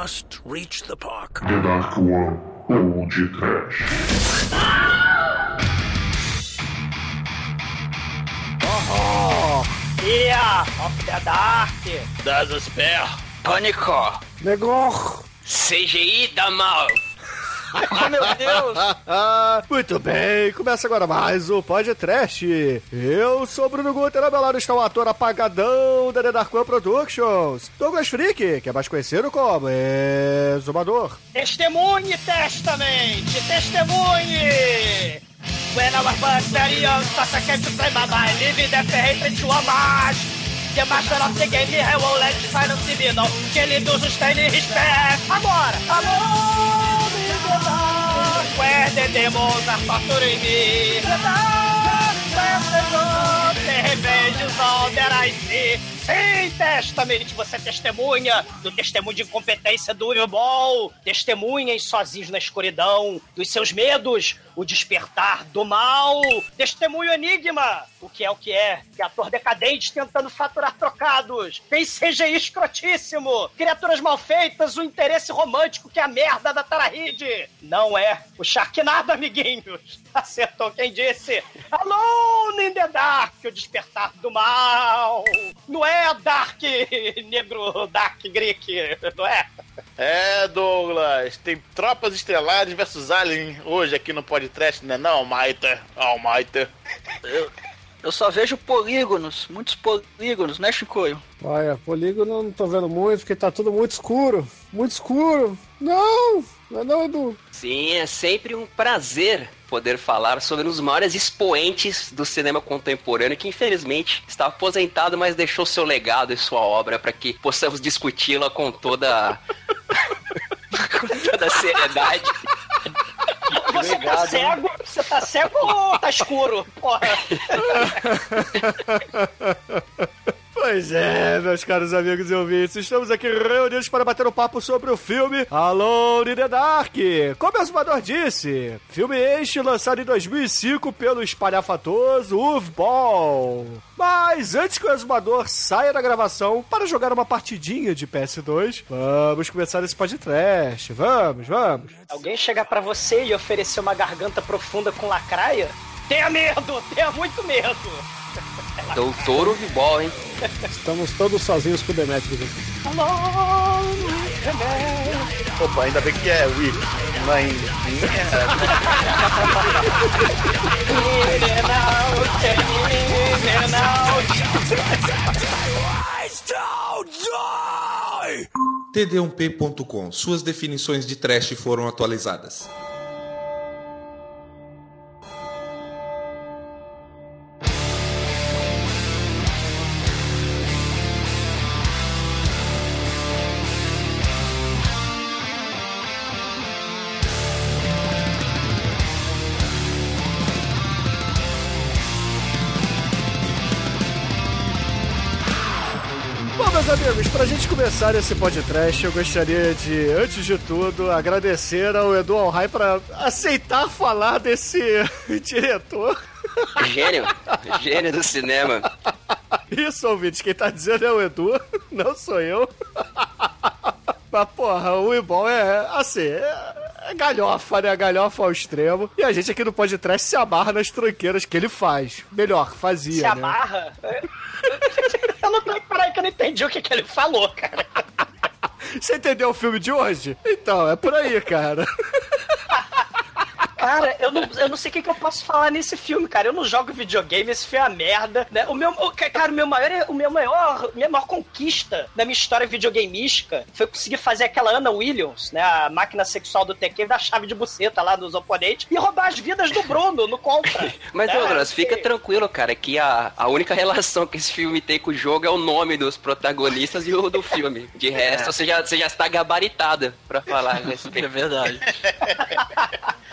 must reach the park. The Dark One ou de Trash. Oh, yeah, of the dark. Desespero. Pânico. Negor. CGI da mal. Oh, meu Deus! Muito bem, começa agora mais o podcast. Eu sou o Bruno Guter, ao meu lado está o ator apagadão da The Dark One Productions, Douglas Freak, que é mais conhecido como Exumador. Testemunhe, testamente! Testemunhe! When I was but very young, thought I came to play my mind, living the hatred to homage. The master of the game, he will let on TV, não. Que ele do sustain respect. Agora! Alô, me dá, where the demons are torturing me. The dark, Sim, testamente, você é testemunha do testemunho de incompetência do Ball. Testemunhem sozinhos na escuridão dos seus medos, o despertar do mal. Testemunho enigma, o que é o que é. Criator decadente tentando faturar trocados. Tem CGI escrotíssimo. Criaturas mal feitas, o interesse romântico que é a merda da Tarahide. Não é o Sharknado, amiguinhos. Acertou quem disse. Alone in the Dark, o despertar do mal. Não é Dark Negro, Dark Greek, não é? É, Douglas, tem tropas estelares versus Alien hoje aqui no podcast, né não, Almighty? Almighty. Eu, eu só vejo polígonos, muitos polígonos, né, Chicoio? Olha, polígono não tô vendo muito, porque tá tudo muito escuro. Muito escuro. Não! Não, não, Edu. Sim, é sempre um prazer poder falar sobre um dos maiores expoentes do cinema contemporâneo que infelizmente está aposentado, mas deixou seu legado e sua obra para que possamos discuti-la com toda com toda a seriedade. Você tá cego? Você tá cego ou tá escuro? Porra. Pois é, meus caros amigos e ouvintes, estamos aqui reunidos para bater um papo sobre o filme Alone in the Dark. Como o Exumador disse, filme este lançado em 2005 pelo espalhafatoso Uwe Ball. Mas antes que o Exumador saia da gravação para jogar uma partidinha de PS2, vamos começar esse podcast. Vamos, vamos. Alguém chegar pra você e oferecer uma garganta profunda com lacraia? Tenha medo, tenha muito medo. Doutor Uvibol, hein? Estamos todos sozinhos com o Demetrius aqui. Opa, ainda bem que é é em- td1p.com. Suas definições de trash foram atualizadas. Começar esse podcast, eu gostaria de, antes de tudo, agradecer ao Edu Alhai pra aceitar falar desse diretor. Gênio, gênio do cinema. Isso, ouvintes, quem tá dizendo é o Edu, não sou eu. Mas, porra, o Ibol é, assim, é galhofa, né? Galhofa ao extremo. E a gente aqui no podcast se amarra nas tranqueiras que ele faz. Melhor, fazia, Se né? amarra? Eu não. Peraí, que eu não entendi o que, que ele falou, cara. Você entendeu o filme de hoje? Então, é por aí, cara. Cara, eu não, eu não sei o que, que eu posso falar nesse filme, cara. Eu não jogo videogame, esse filme é uma merda, né? O meu, o- cara, o meu maior, o meu maior, minha maior conquista da minha história videogameística foi conseguir fazer aquela Anna Williams, né? A máquina sexual do Tekken da chave de buceta lá dos oponentes e roubar as vidas do Bruno no contra. Mas, né? Douglas, fica E- tranquilo, cara, que a, a única relação que esse filme tem com o jogo é o nome dos protagonistas e o do filme. De resto, você, já, você já está gabaritada pra falar a respeito. É verdade.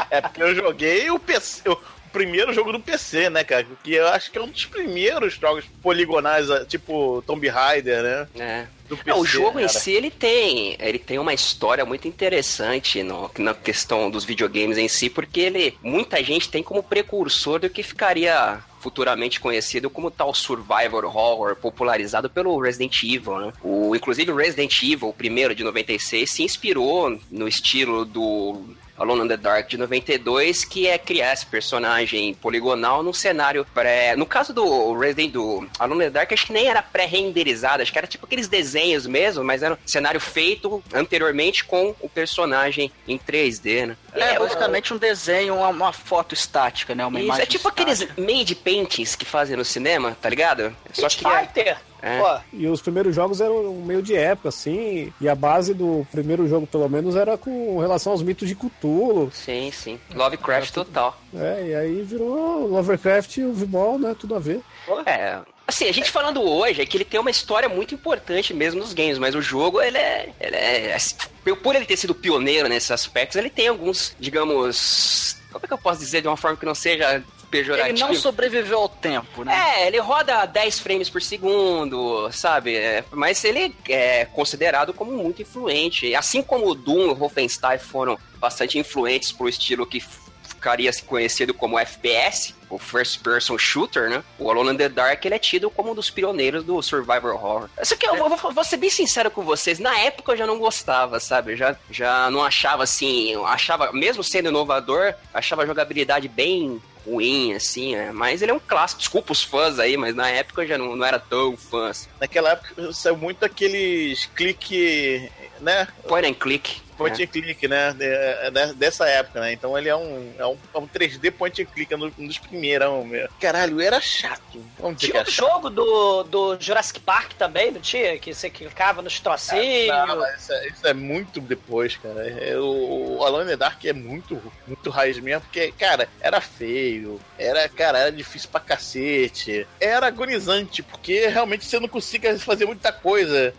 É porque eu joguei o PC, o primeiro jogo do PC, né, cara? Que eu acho que é um dos primeiros jogos poligonais, ah, tipo Tomb Raider, né? É. Do É, o PC, jogo em cara. si ele tem, ele tem uma história muito interessante no- na questão dos videogames em si, porque ele muita gente tem como precursor do que ficaria futuramente conhecido como tal survivor horror popularizado pelo Resident Evil, né? O inclusive o Resident Evil, o primeiro de 96, se inspirou no estilo do Alone in the Dark de 92, que é criar esse personagem poligonal num cenário pré. No caso do Resident do Alone in the Dark, acho que nem era pré-renderizado, acho que era tipo aqueles desenhos mesmo, mas era um cenário feito anteriormente com o personagem em 3D, né? É, basicamente um desenho, uma, uma foto estática, né? Uma Isso, imagem é tipo aqueles made paintings que fazem no cinema, tá ligado? Só Street que é- Fighter. É. E os primeiros jogos eram meio de época, assim, e a base do primeiro jogo, pelo menos, era com relação aos mitos de Cthulhu. Sim, sim. Lovecraft total. É, e aí virou Lovecraft e o V-Ball, né? Tudo a ver. É. Assim, a gente falando hoje é que ele tem uma história muito importante mesmo nos games, mas o jogo, ele é. Ele é assim, por ele ter sido pioneiro nesses aspectos, ele tem alguns, digamos. Como é que eu posso dizer de uma forma que não seja pejorativo? Ele não sobreviveu ao tempo, né? É, ele roda 10 frames por segundo, sabe? É, mas ele é considerado como muito influente. Assim como o Doom e o Wolfenstein foram bastante influentes pro estilo que ficaria se conhecido como FPS, o First Person Shooter, né? O Alone in the Dark ele é tido como um dos pioneiros do Survivor Horror. Só que eu vou, vou- vou ser bem sincero com vocês, na época eu já não gostava, sabe? Eu já, já não achava assim, achava, mesmo sendo inovador, achava a jogabilidade bem ruim, assim, é. mas ele é um clássico. Desculpa os fãs aí, mas na época eu já não, não era tão fã. assim. Naquela época saiu muito aqueles clique, né? Point and click. Point É. and click, né? De- de- dessa época, né? Então ele é um, é um, é um 3D point and click, é um dos primeiros. meu. Caralho, era chato. Vamos tinha um chato. jogo do, do Jurassic Park também, não tinha? Que você clicava nos trocinhos. Não, mas isso, é, isso é muito depois, cara. É, o, o Alone in Dark é muito, muito raiz mesmo, porque, cara, era feio, era, cara, era difícil pra cacete, era agonizante, porque realmente você não conseguia fazer muita coisa.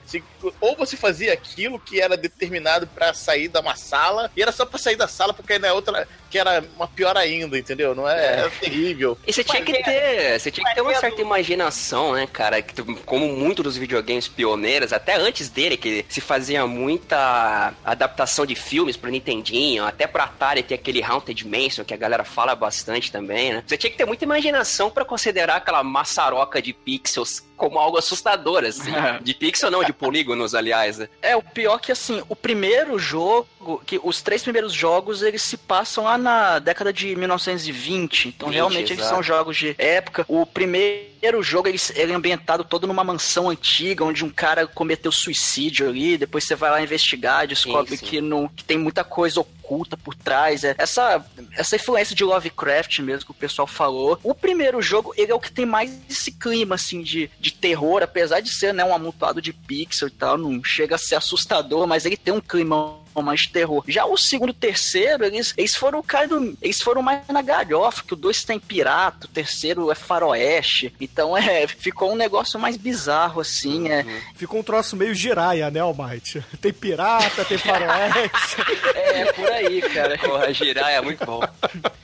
Ou você fazia aquilo que era determinado pra sair da uma sala, e era só pra sair da sala, porque aí na outra, que era uma pior ainda, entendeu? Não é, era terrível. E você tinha que ter, você tinha que ter uma certa imaginação, né, cara? Que, como muitos dos videogames pioneiros, até antes dele, que se fazia muita adaptação de filmes pro Nintendinho, até pro Atari tem aquele Haunted Mansion, que a galera fala bastante também, né? Você tinha que ter muita imaginação pra considerar aquela maçaroca de pixels como algo assustador, assim. De pixel não, de polígonos, aliás, né? É, o pior que assim, o primeiro jogo, que os três primeiros jogos, eles se passam lá na década de 1920. Então 20, realmente eles exato. são jogos de época. O primeiro jogo, ele, ele é ambientado todo numa mansão antiga, onde um cara cometeu suicídio ali, depois você vai lá investigar, descobre que, não, que tem muita coisa oculta por trás. É, essa, essa influência de Lovecraft mesmo que o pessoal falou. O primeiro jogo, ele é o que tem mais esse clima, assim, de, de terror, apesar de ser, né, um amontoado de pixel e tal, não chega a ser assustador, mas ele tem um clima mais de terror. Já o segundo e o terceiro, eles, eles foram cara do, eles foram mais na galhofa, que o dois tem pirata, o terceiro é faroeste. Então é, ficou um negócio mais bizarro assim, é. Ficou um troço meio giraia, né, Almighty? Tem pirata, tem faroeste. É por aí, cara. Porra, girar é muito bom.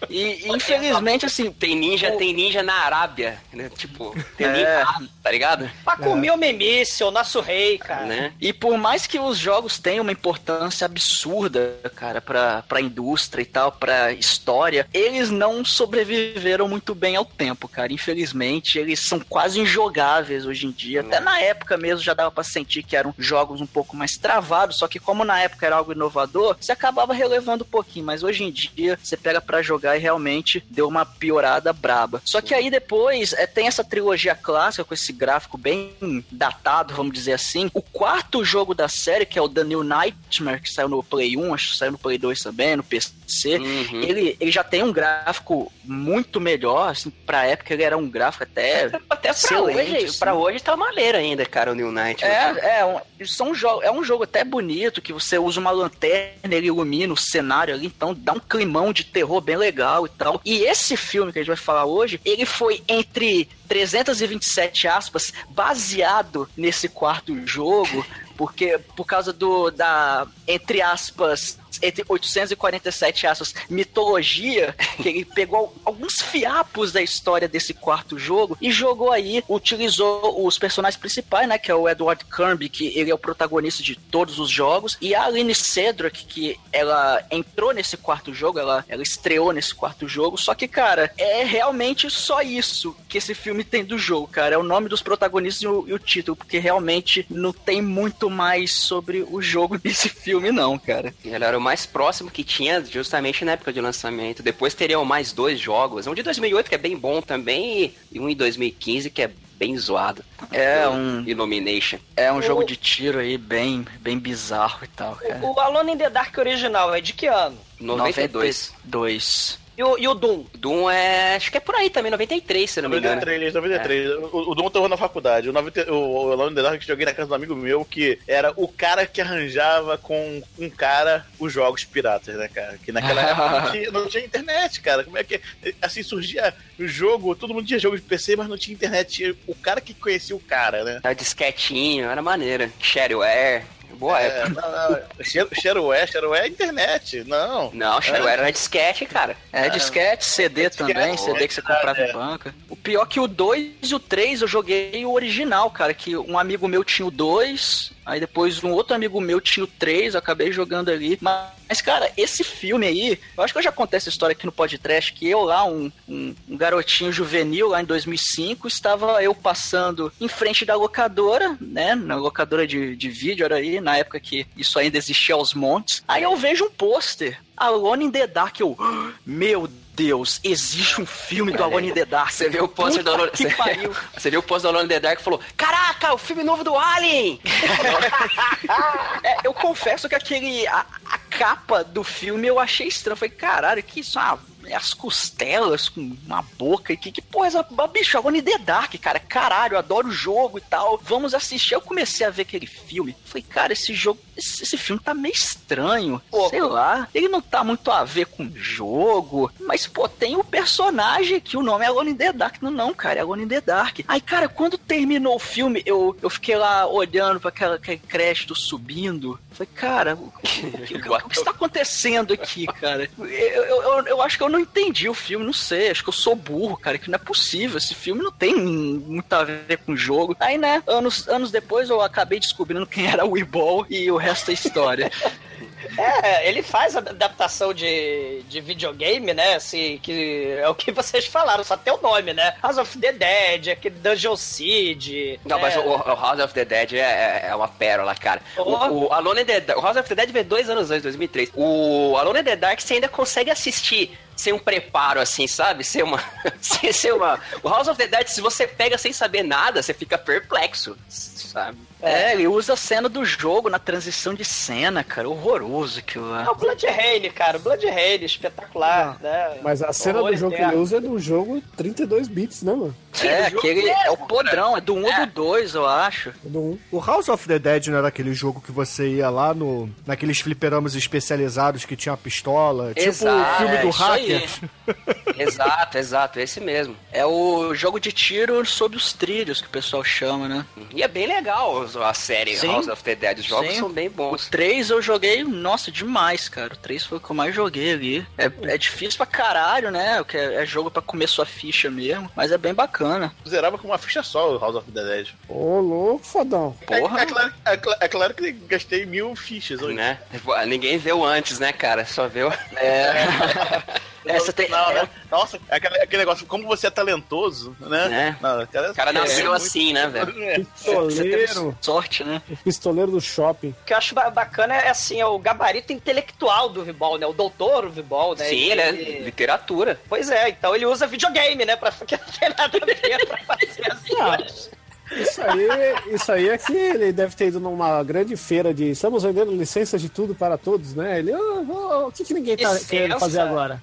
E infelizmente assim, Tem ninja, tem ninja na Arábia, né? Tipo, tem É. ninja, tá ligado? Pra comer o Memício, o nosso rei, cara. Né? E por mais que os jogos tenham uma importância absurda, cara, pra, pra indústria e tal, pra história, eles não sobreviveram muito bem ao tempo, cara. Infelizmente, eles são quase injogáveis hoje em dia. Até na época mesmo já dava pra sentir que eram jogos um pouco mais travados, só que como na época era algo inovador, você acabava relevando um pouquinho, mas hoje em dia você pega pra jogar e realmente deu uma piorada braba. Só que aí depois é, tem essa trilogia clássica com esse gráfico bem datado, vamos dizer assim. O quarto jogo da série, que é o The New Nightmare, que saiu no Play 1, acho que saiu no Play 2 também, no PC. Uhum. Ele, ele já tem um gráfico muito melhor, assim, pra época ele era um gráfico até. Até pra hoje, assim. pra hoje tá maneiro ainda, cara, o New Night. né? É, é, um, são jo é um jogo até bonito, que você usa uma lanterna, ele ilumina o cenário ali, então dá um climão de terror bem legal e tal. E esse filme que a gente vai falar hoje, ele foi entre 327 aspas, baseado nesse quarto jogo, porque por causa do da entre aspas entre 847 aspas, mitologia, que ele pegou alguns fiapos da história desse quarto jogo e jogou aí, utilizou os personagens principais, né, que é o Edward Kirby, que ele é o protagonista de todos os jogos, e a Aline Cedric, que ela entrou nesse quarto jogo, ela, ela estreou nesse quarto jogo, só que, cara, é realmente só isso que esse filme tem do jogo, cara, é o nome dos protagonistas e o, e o título, porque realmente não tem muito mais sobre o jogo desse filme, não, cara. Ele era mais próximo que tinha justamente na época de lançamento. Depois teriam mais dois jogos. Um de 2008 que é bem bom também e um em 2015 que é bem zoado. É um Illumination. é um jogo de tiro aí bem bem bizarro e tal, cara. O, o Alone in the Dark original é de que ano? 92. 92. E o, e o Doom? Doom é. Acho que é por aí também, 93, se não me engano. 93, 93. O, o Dom tava na faculdade. O, 90, o, o Alone in the Dark que joguei na casa do amigo meu, que era o cara que arranjava com um cara os jogos piratas, né, cara? Que naquela época não tinha, não tinha internet, cara. Como é que. Assim, surgia o jogo, todo mundo tinha jogo de PC, mas não tinha internet. Tinha o cara que conhecia o cara, né? Era disquetinho, era maneira. Shareware. Boa É, época. não, não. Share- Shareware, Shareware é internet. Não. Não, Shareware era disquete, cara. É, disquete, CD também, CD que você comprava em banca. O pior que o 2 e o 3 eu joguei o original, cara, que um amigo meu tinha o 2, aí depois um outro amigo meu tinha o 3, eu acabei jogando ali. Mas, cara, esse filme aí, eu acho que eu já contei essa história aqui no podcast, que eu lá, um, um, um garotinho juvenil lá em 2005, estava eu passando em frente da locadora, né, na locadora de, de vídeo, era aí, na época que isso ainda existia aos montes. Aí eu vejo um pôster, Alone in the Dark, eu, meu Deus, existe um filme do Alone in the Dark. Você viu o pôster do Alone... que Você... Você viu o pôster do Alone in the Dark e falou: Caraca, o filme novo do Alien! É, eu confesso que aquele. A, a capa do filme eu achei estranho. Eu falei, caralho, que isso? Ah, as costelas com uma boca. E que, que porra é essa? Bicho, in the Dark, cara. Caralho, eu adoro o jogo e tal. Vamos assistir. Eu comecei a ver aquele filme. Falei, cara, esse jogo. Esse, esse filme tá meio estranho. Sei lá. Ele não tá muito a ver com o jogo. Mas, pô, tem o personagem que o nome é Alone the Dark. Não, não, cara, é Alone the Dark. Aí, cara, quando terminou o filme, eu, eu fiquei lá olhando pra aquela, aquele crédito subindo. Falei, cara, o, que- o que- está acontecendo aqui, cara? Eu, eu, eu, eu acho que eu não entendi o filme, não sei. Acho que eu sou burro, cara, que não é possível. Esse filme não tem muito a ver com o jogo. Aí, né, anos, anos depois eu acabei descobrindo quem era o Weeball e o resto é história. É, ele faz a adaptação de, de videogame, né? Assim, que é o que vocês falaram, só tem o nome, né? House of the Dead, aquele Dungeon Siege. Não, é, mas o, o House of the Dead é, é- é uma pérola, cara. O, o Alone in the Dark, o House of the Dead veio dois anos antes, 2003. O Alone in the Dark você ainda consegue assistir sem um preparo, assim, sabe? Sem uma, sem ser uma... O House of the Dead, se você pega sem saber nada, você fica perplexo, sabe? É, ele usa a cena do jogo na transição de cena, cara. Horroroso aquilo lá. É o Blood Rain, cara. O Blood Rain, espetacular, né? Mas a cena Horror do jogo que ele usa é do jogo 32 bits, né, mano? É, aquele é o podrão, é do 1 ou do 2, eu acho. É do 1. O House of the Dead não era aquele jogo que você ia lá no naqueles fliperamas especializados que tinha a pistola, tipo o Exato, filme é do isso aí. exato, exato, esse mesmo. É o jogo de tiro sob os trilhos que o pessoal chama, né? E é bem legal a série Sim. House of the Dead. Os jogos Sim. são bem bons. O 3 eu joguei, nossa, demais, cara. O 3 foi o que eu mais joguei ali. É, é difícil pra caralho, né? Porque é, é jogo pra comer sua ficha mesmo, mas é bem bacana. Zerava com uma ficha só o House of the Dead. Ô, louco, fodão. É, Porra. é claro, é, é claro que gastei mil fichas hoje. Né? Ninguém o antes, né, cara? Só o... É, você tem. Não, é, né? Nossa, é aquele, aquele negócio, como você é talentoso, né? É. Não, cara, O cara nasceu é assim, né, velho? É. Pistoleiro. sorte, né? O pistoleiro do shopping. O que eu acho ba- bacana é assim, é o gabarito intelectual do Vibol, né? O doutor Vibol, né? Sim, ele é literatura. Pois é, então ele usa videogame, né? Pra que não tem nada a ver pra fazer as Ah, coisas. Isso aí, isso aí é que ele deve ter ido numa grande feira de estamos vendendo licenças de tudo para todos, né? Ele, "Ah, o que, que ninguém tá Licença? querendo fazer agora?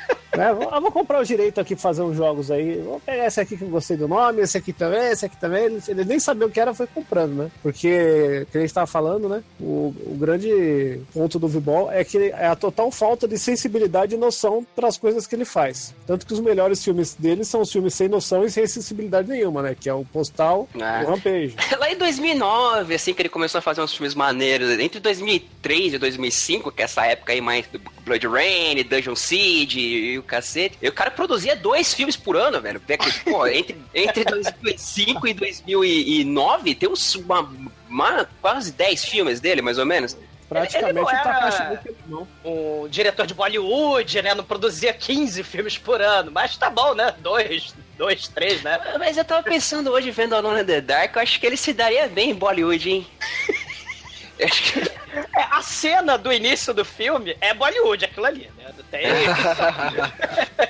né? Vou- Eu vou comprar o direito aqui pra fazer uns jogos aí. Vou pegar esse aqui que eu gostei do nome, esse aqui também, esse aqui também. Ele, nem sabia o que era, foi comprando, né? Porque, que a gente tava falando, né? O, o grande ponto do V-Ball é que é a total falta de sensibilidade e noção para as coisas que ele faz. Tanto que os melhores filmes dele são os filmes sem noção e sem sensibilidade nenhuma, né? Que é o Postal É. e o Rampage. Lá em 2009, assim, que ele começou a fazer uns filmes maneiros. Entre 2003 e 2005, que é essa época aí mais do Blood Rain, Dungeon Siege e o cacete. E o cara produzia dois filmes por ano, velho. Pô, entre, entre 2005 e 2009, tem uns, uma, uma- quase 10 filmes dele, mais ou menos. Praticamente Ele não o era- não. Um diretor de Bollywood, né? Não produzia 15 filmes por ano. Mas tá bom, né? Dois, dois, três, né? Mas eu tava pensando hoje, vendo Alone in the Dark, eu acho que ele se daria bem em Bollywood, hein? Eu acho que... É, a cena do início do filme é Bollywood, aquilo ali, né?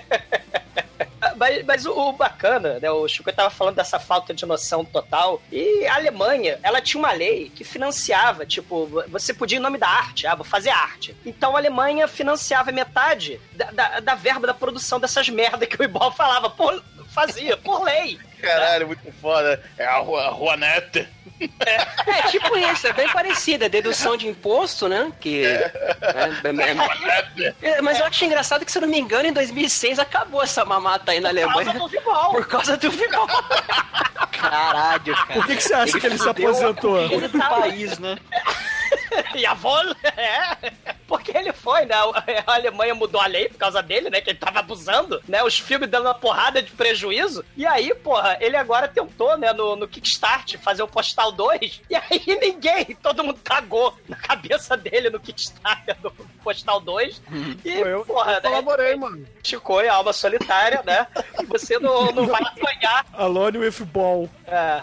Mas, mas o, o bacana, né? O Chico tava falando dessa falta de noção total. E a Alemanha, ela tinha uma lei que financiava, tipo, você podia em nome da arte, ah, vou fazer arte. Então a Alemanha financiava metade da, da, da verba da produção dessas merdas que o Ibol falava, por, fazia, por lei. Caralho, muito foda. É a Rua, a Juanete. É, tipo isso, é bem parecido, é dedução de imposto, né? Que. é, é, é, é, mas eu acho engraçado que, se eu não me engano, em 2006 acabou essa mamata aí na Por causa Alemanha. Por causa do futebol. Caralho, cara. Por que, que você acha que ele se aposentou? cultura do país, né? E a avó, é, porque ele foi, né? A Alemanha mudou a lei por causa dele, né? Que ele tava abusando, né? Os filmes dando uma porrada de prejuízo. E aí, porra, ele agora tentou, né, no, no Kickstart, fazer o Postal 2. E aí ninguém, todo mundo cagou na cabeça dele no Kickstarter do Postal 2. E, Pô, eu, porra, eu colaborei, mano. Chico e a alma solitária, né? E você não, não vai apanhar. Alone with Ball. É.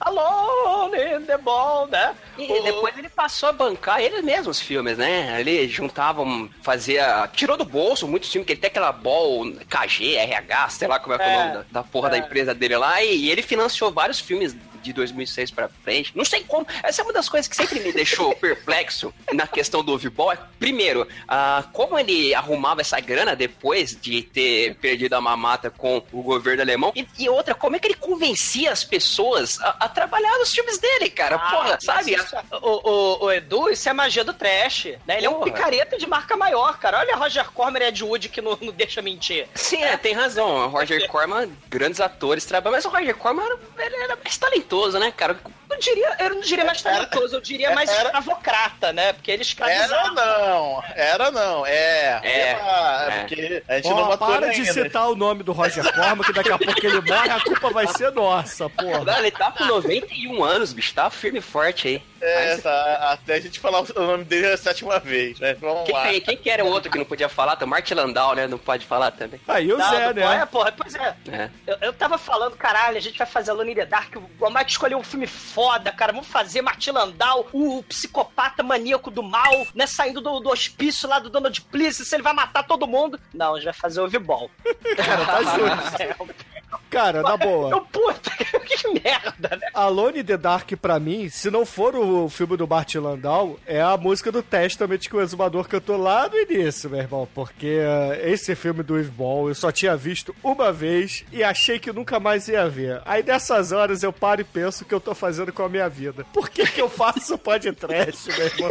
Alone in the ball, né? E depois ele passou a bancar ele mesmo os filmes, né? Ele juntava, um- fazia. Tirou do bolso muitos filmes, que ele tem aquela ball KG, RH, sei lá como é, que é o É, nome da, da porra da é. empresa dele lá, e, e ele financiou vários filmes de 2006 pra frente. Não sei como. Essa é uma das coisas que sempre me deixou perplexo na questão do Ovibol. É, primeiro, ah, como ele arrumava essa grana depois de ter perdido a mamata com o governo alemão. E, e outra, como é que ele convencia as pessoas a, a trabalhar nos filmes dele, cara? Ah, Porra, sabe? isso- o, o, o Edu, isso é magia do trash, né? Ele é um Porra. picareta de marca maior, cara. Olha Roger Corman e Ed Wood que não, não deixa mentir. Sim, é, tem razão. O Roger Corman, grandes atores trabalham, mas o Roger Corman era, era mais talentoso, né, cara? Eu, diria, eu não diria mais talentoso, eu diria mais Era- escravocrata, né? Porque ele Era escravizava. não, era não, é. É, Ah, é. Porque a gente Ó, não matou para de ainda. citar o nome do Roger Corman, que daqui a pouco ele morre, a culpa vai ser nossa, porra. Não, ele tá com 91 anos, bicho, tá firme e forte aí. É, tá, até a gente falar o nome dele a sétima vez, né? Vamos Quem, lá. quem, quem que era o outro que não podia falar? O Martin Landau, né? Não pode falar também. Aí o Não, Zé, não né? É, porra, pois é. É. Eu, eu tava falando, caralho, a gente vai fazer in the Dark. O Mike escolheu um filme foda, cara. Vamos fazer Martin Landau, o psicopata maníaco do mal, né? Saindo do, do hospício lá do Donald se ele vai matar todo mundo. Não, a gente vai fazer o V-Ball. Cara, tá justo. Cara, na boa. Eu, puta, que merda, né? Alone in the Dark, pra mim, se não for o filme do Bart Landau, é a música do Testament que o exumador cantou lá no início, meu irmão. Porque eh, esse filme do Eve Ball eu só tinha visto uma vez e achei que nunca mais ia ver. Aí nessas horas eu paro e penso o que eu tô fazendo com a minha vida. Por que que eu faço podcast, meu irmão?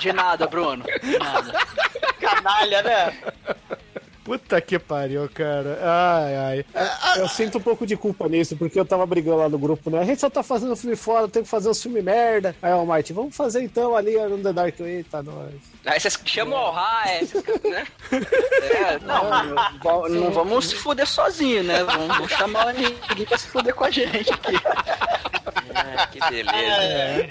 De nada, Bruno. De nada. Canalha, né? Puta que pariu, cara. Ai, ai. Eu sinto um pouco de culpa nisso, porque eu tava brigando lá no grupo, né? A gente só tá fazendo filme foda, tem que fazer um filme merda. Aí, ó, Mike, vamos fazer então ali no The Dark. Eita, nós. Aí vocês chamam o High, esses caras, né? É, não, não, não vamos se fuder sozinho, né? Vamos, vamos chamar ninguém pra se fuder com a gente aqui. Ah, que beleza.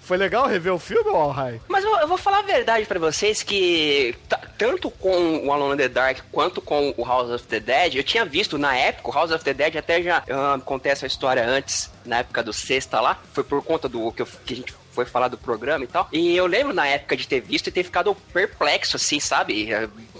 Foi legal rever o filme, ó, Rai? Mas eu, eu vou falar a verdade pra vocês que ta- tanto com o Alone in the Dark quanto com o House of the Dead, eu tinha visto na época, o House of the Dead até já ah, contei essa história antes, na época do Sexta lá, foi por conta do que, eu- que a gente foi falar do programa e tal. E eu lembro na época de ter visto e ter ficado perplexo, assim, sabe?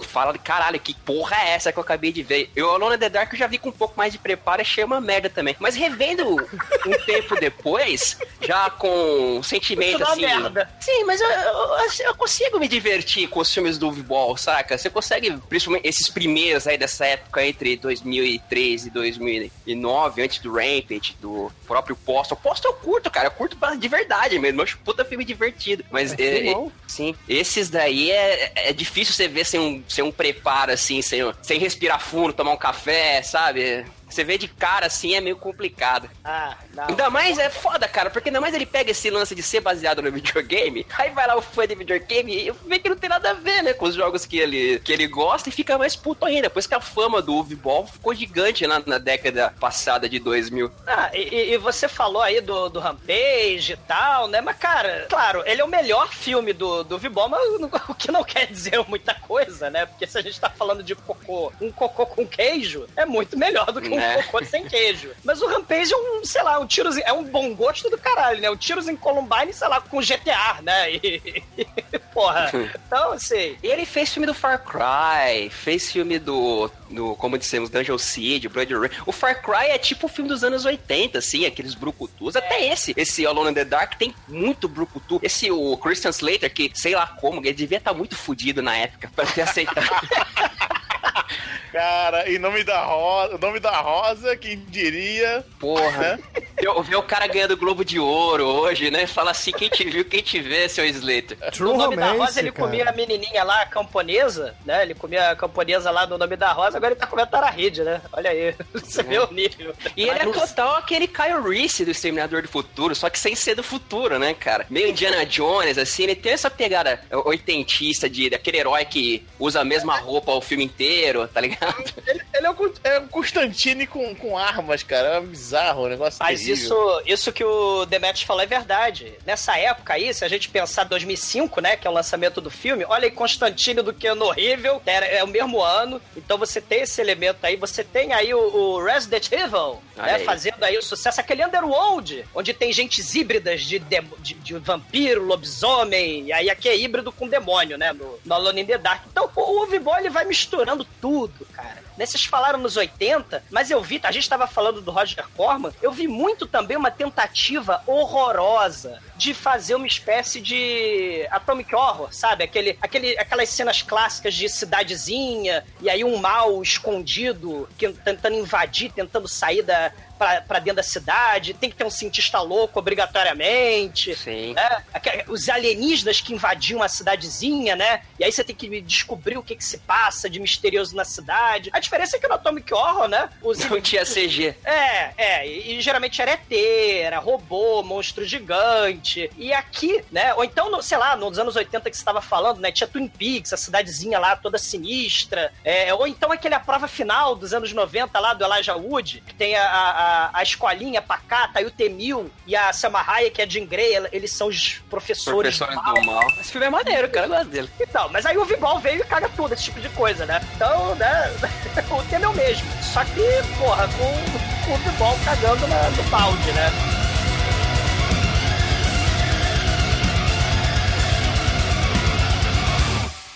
Fala, caralho, que porra é essa que eu acabei de ver? Eu, Alone in the Dark, eu já vi com um pouco mais de preparo, achei uma merda também. Mas revendo um tempo depois, já com sentimento Isso dá assim. merda. Sim, mas eu, eu, eu consigo me divertir com os filmes do Ball, saca? Você consegue, principalmente esses primeiros aí dessa época entre 2003 e 2009, antes do Rampage, do próprio Postal. Postal eu curto, cara, eu curto de verdade mesmo. Acho puta filme divertido. Mas É, é, é- sim, esses daí é, é difícil você ver sem um, sem um preparo assim, sem, sem respirar fundo, tomar um café, sabe? Você vê de cara assim é meio complicado. Ah, não. Ainda mais é foda, cara, porque ainda mais ele pega esse lance de ser baseado no videogame, aí vai lá o fã de videogame e vê que não tem nada a ver, né, com os jogos que ele, que ele gosta e fica mais puto ainda. Depois que a fama do Uvball ficou gigante na, na década passada de 2000. Ah, e, e você falou aí do, do Rampage e tal, né? Mas, cara, claro, ele é o melhor filme do, do Vibom, mas o que não quer dizer muita coisa, né? Porque se a gente tá falando de cocô, um cocô com queijo, é muito melhor do que um Né? cocô sem queijo. Mas o Rampage é um, sei lá, um tiros. É um bom gosto do caralho, né? Um tiros em Columbine, sei lá, com GTA, né? E, porra. Então, assim. E ele fez filme do Far Cry, fez filme do, do como dissemos, Dungeon Siege, Blood Rain. O Far Cry é tipo o filme dos anos 80, assim, aqueles brucutus. Até esse, esse Alone in the Dark tem muito brucutu. Esse, o Christian Slater, que sei lá como, ele devia estar muito fudido na época pra ter aceitado. Cara, em nome da Rosa, nome da Rosa, quem diria? Porra. Eu ver o cara ganhando Globo de Ouro hoje, né? Fala assim, quem te viu, quem te vê, seu Slater. True no nome da Romance, Rosa, ele cara. comia a menininha lá, a camponesa, né? Ele comia a camponesa lá no nome da Rosa, agora ele tá comendo Tararide, né? Olha aí, você vê o nível. E ele é total aquele Kyle Reese do Exterminador do Futuro, só que sem ser do futuro, né, cara? Meio Indiana Jones, assim, ele tem essa pegada oitentista de daquele herói que usa a mesma roupa o filme inteiro, tá ligado? Ele, ele é, um, é Constantine com, com armas, cara. É bizarro, um negócio Mas terrível. isso, isso que o Demetrius falou é verdade. Nessa época aí, se a gente pensar 2005, né, que é o lançamento do filme, olha aí Constantino do que horrível, era, é o mesmo ano, então você tem esse elemento aí, você tem aí o, o Resident Evil, Olha né, aí. fazendo aí o sucesso, aquele Underworld, onde tem gentes híbridas de, demo- de, de vampiro, lobisomem, e aí aqui é híbrido com demônio, né, no, no Alone in the Dark. Então o Uvibol, ele vai misturando tudo, cara. Né, vocês falaram nos 80, mas eu vi, a gente tava falando do Roger Corman, eu vi muito também uma tentativa horrorosa de fazer uma espécie de Atomic Horror, sabe? Aquele, aquele, aquelas cenas clássicas de cidadezinha, e aí um mal escondido que, tentando invadir, tentando sair da, pra, pra dentro da cidade, tem que ter um cientista louco obrigatoriamente. Sim. Né? Os alienígenas que invadiam a cidadezinha, né? E aí você tem que descobrir o que, que se passa de misterioso na cidade. A diferença é que no Atomic Horror, né? Os Não tinha CG. é, é, e, e geralmente era ET, era robô, monstro gigante. E aqui, né, ou então, no- sei lá, nos anos 80 que você estava falando, né, tinha Twin Peaks, a cidadezinha lá toda sinistra. É, ou então aquele A Prova Final dos anos 90 lá do Elijah Wood, que tem a, a, a- a escolinha pacata, aí o T-1000 e a Selma Hayek, que é Jean Grey, eles são os professores, Professores do mal. do mal. Esse filme é maneiro, cara, eu gosto dele. Então, mas aí o Vibol veio e caga tudo, esse tipo de coisa, né? Então, né, o tema é o mesmo. Só que, porra, com, com o Vibol cagando na- no balde, né?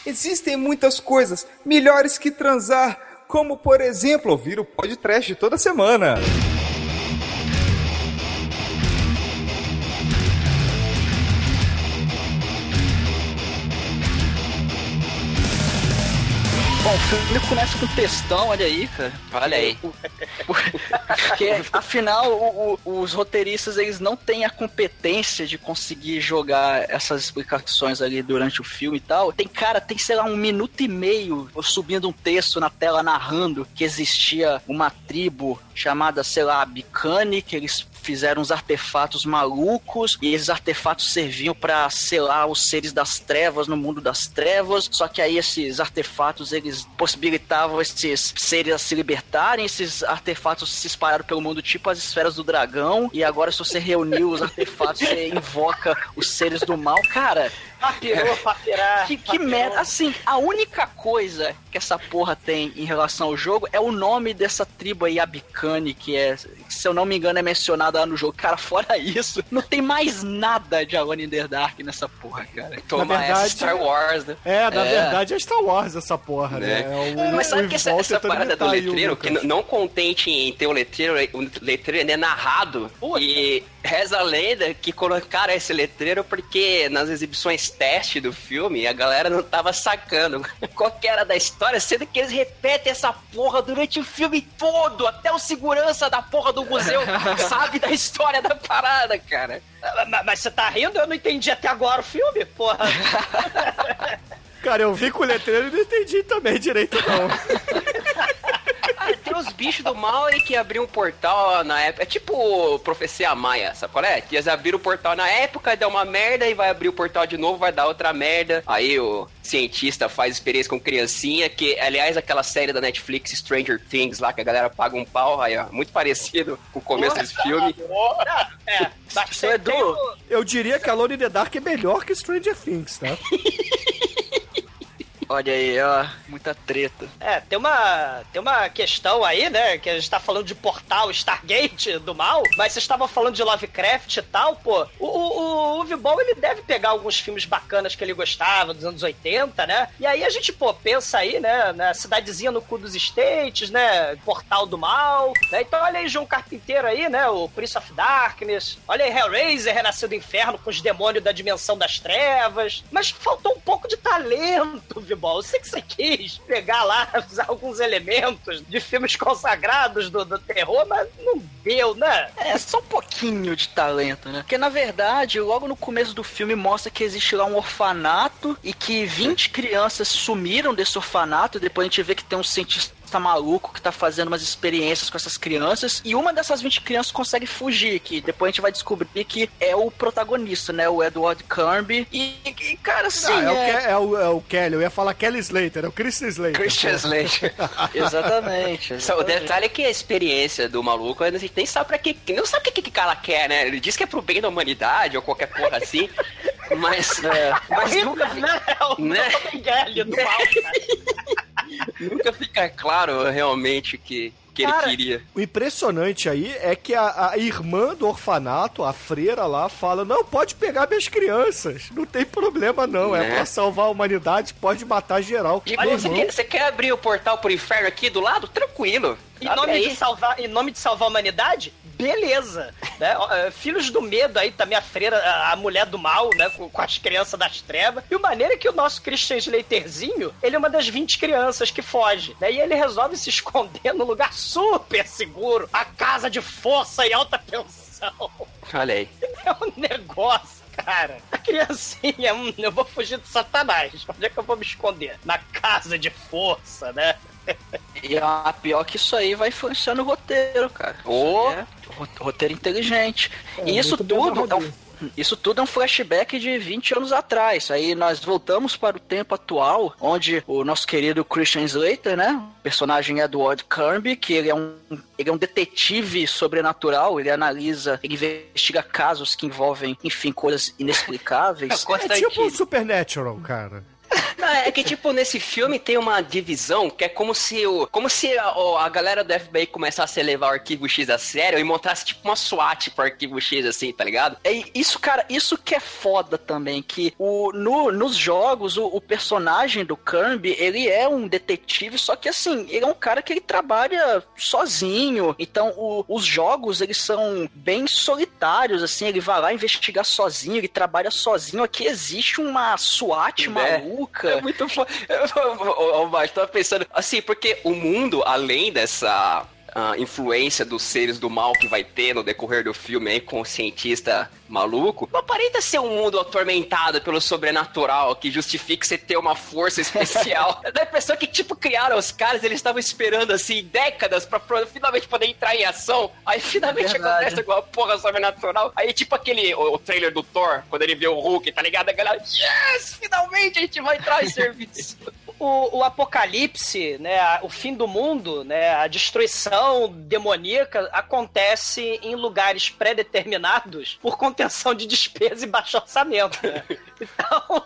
Existem muitas coisas melhores que transar, como por exemplo ouvir o podcast toda semana. Filme começa com textão, olha aí, cara. Olha aí. Porque, afinal, o- o- os roteiristas, eles não têm a competência de conseguir jogar essas explicações ali durante o filme e tal. Tem, cara, tem, sei lá, um minuto e meio subindo um texto na tela narrando que existia uma tribo chamada, sei lá, Bicane, que eles fizeram uns artefatos malucos e esses artefatos serviam pra selar os seres das trevas no mundo das trevas. Só que aí esses artefatos eles possibilitavam esses seres a se libertarem. Esses artefatos se espalharam pelo mundo, tipo as esferas do dragão. E agora, se você reunir os artefatos, você invoca os seres do mal. Cara, Papirou, papirá. Que, que merda. Assim, a única coisa que essa porra tem em relação ao jogo é o nome dessa tribo aí, Abicane, que é, se eu não me engano, é mencionada lá no jogo. Cara, fora isso, não tem mais nada de Alone in the Dark nessa porra, cara. Toma verdade- essa Star Wars, né? É, na É. verdade é Star Wars essa porra, né? Né? É o- Mas sabe o que essa, essa parada do letreiro, que não contente em ter o letreiro, o letreiro é narrado. E reza a lenda que colocaram esse letreiro porque nas exibições teste do filme a galera não tava sacando qual que era da história, sendo que eles repetem essa porra durante o filme todo, até o segurança da porra do museu sabe da história da parada, cara. Mas, mas você tá rindo? Eu não entendi até agora o filme, porra. Cara, eu vi com o letreiro e não entendi também direito, não. Tem os bichos do mal aí que abriam um portal na época. É tipo Profecia Maia, sabe qual é? Que eles abriram o portal na época, deu uma merda e vai abrir o portal de novo, vai dar outra merda. Aí o cientista faz experiência com criancinha, que aliás aquela série da Netflix Stranger Things lá, que a galera paga um pau, aí ó, muito parecido com o começo desse filme. É, bastante. Seu Edu, tem o- Eu diria que Alone in the Dark é melhor que Stranger Things, tá? olha aí, ó, muita treta. É, tem uma, tem uma questão aí, né? Que a gente tá falando de portal Stargate do mal, mas vocês estavam falando de Lovecraft e tal, pô. O, o, o ele deve pegar alguns filmes bacanas que ele gostava, dos anos 80, né? E aí a gente, pô, pensa aí, né? Na cidadezinha no cu dos States, né? Portal do mal, né? Então olha aí João Carpinteiro aí, né? O Prince of Darkness. Olha aí Hellraiser, Renascido do Inferno com os demônios da dimensão das trevas. Mas faltou um pouco de talento, Vibol. Eu sei que você quis pegar lá, usar alguns elementos de filmes consagrados do, do terror, mas não deu, né? É, só um pouquinho de talento, né? Porque na verdade, logo no começo do filme mostra que existe lá um orfanato e que 20 crianças sumiram desse orfanato. E depois a gente vê que tem um cientista maluco que tá fazendo umas experiências com essas crianças. E uma dessas 20 crianças consegue fugir, que depois a gente vai descobrir que é o protagonista, né? O Edward Kirby. E, e, cara, assim. Ah, é, O, é- Ke- é o, é o Kelly, eu ia falar Kelly Slater, é o Chris Slater. Christian Slater. Exatamente. Só, O detalhe é que a experiência do maluco, a gente nem sabe pra que. Não sabe o que, que o cara quer, né? Ele diz que é pro bem da humanidade ou qualquer porra assim. Mas. mas Hitler, nunca, né? É o né? Do mal, cara. nunca fica claro realmente o que, que ele Cara, queria. O impressionante aí é que a, a irmã do orfanato, a freira lá, fala: Não, pode pegar minhas crianças. Não tem problema, não. É Né? pra salvar a humanidade, pode matar geral. Tipo, Meu você quer, você quer abrir o portal pro inferno aqui do lado? Tranquilo. Em nome, de salvar, em nome de salvar a humanidade? Beleza. Né? É, Filhos do Medo aí também, a freira, a, mulher do mal, né? Com, com as crianças das trevas. E o maneiro é que o nosso Christian Slaterzinho, ele é uma das 20 crianças que foge. Né? E ele resolve se esconder num lugar super seguro. A casa de força e alta tensão. Olha aí. É um negócio. Cara, a criancinha, hum, eu vou fugir do satanás. Onde é que eu vou me esconder? Na casa de força, né? E a pior que isso aí vai influenciar no roteiro, cara. Aí é ro- roteiro inteligente. É, e isso tudo é um, isso tudo é um flashback de 20 anos atrás. Aí nós voltamos para o tempo atual, onde o nosso querido Christian Slater, né? O personagem Edward Kirby, que ele é um ele é um detetive sobrenatural, ele analisa, ele investiga casos que envolvem, enfim, coisas inexplicáveis. É tipo um Supernatural, cara. Não, é que, tipo, nesse filme tem uma divisão que é como se o. Como se a, a galera do FBI começasse a levar o arquivo X a sério e montasse tipo uma SWAT pro arquivo X, assim, tá ligado? É isso, cara, isso que é foda também, que o, no, nos jogos, o, o personagem do Kirby, ele é um detetive, só que assim, ele é um cara que ele trabalha sozinho, então o- os jogos, eles são bem solitários, assim, ele vai lá investigar sozinho, ele trabalha sozinho, aqui existe uma SWAT É. maluca. É muito foda. Ô, Márcio, tava pensando, assim, porque o mundo, além dessa ah, influência dos seres do mal que vai ter no decorrer do filme aí com o cientista maluco, não aparenta ser um mundo atormentado pelo sobrenatural que justifique você ter uma força especial. Dá a impressão que, tipo, criaram os caras, eles estavam esperando, assim, décadas pra pro- finalmente poder entrar em ação. Aí finalmente Verdade. acontece alguma porra sobrenatural. Aí, tipo aquele, o, o trailer do Thor, quando ele vê o Hulk, tá ligado? A galera, yes! Finalmente a gente vai entrar em serviço. O, o apocalipse, né, a- o fim do mundo, né, a destruição demoníaca acontece em lugares pré-determinados por contenção de despesa e baixo orçamento. né? Então,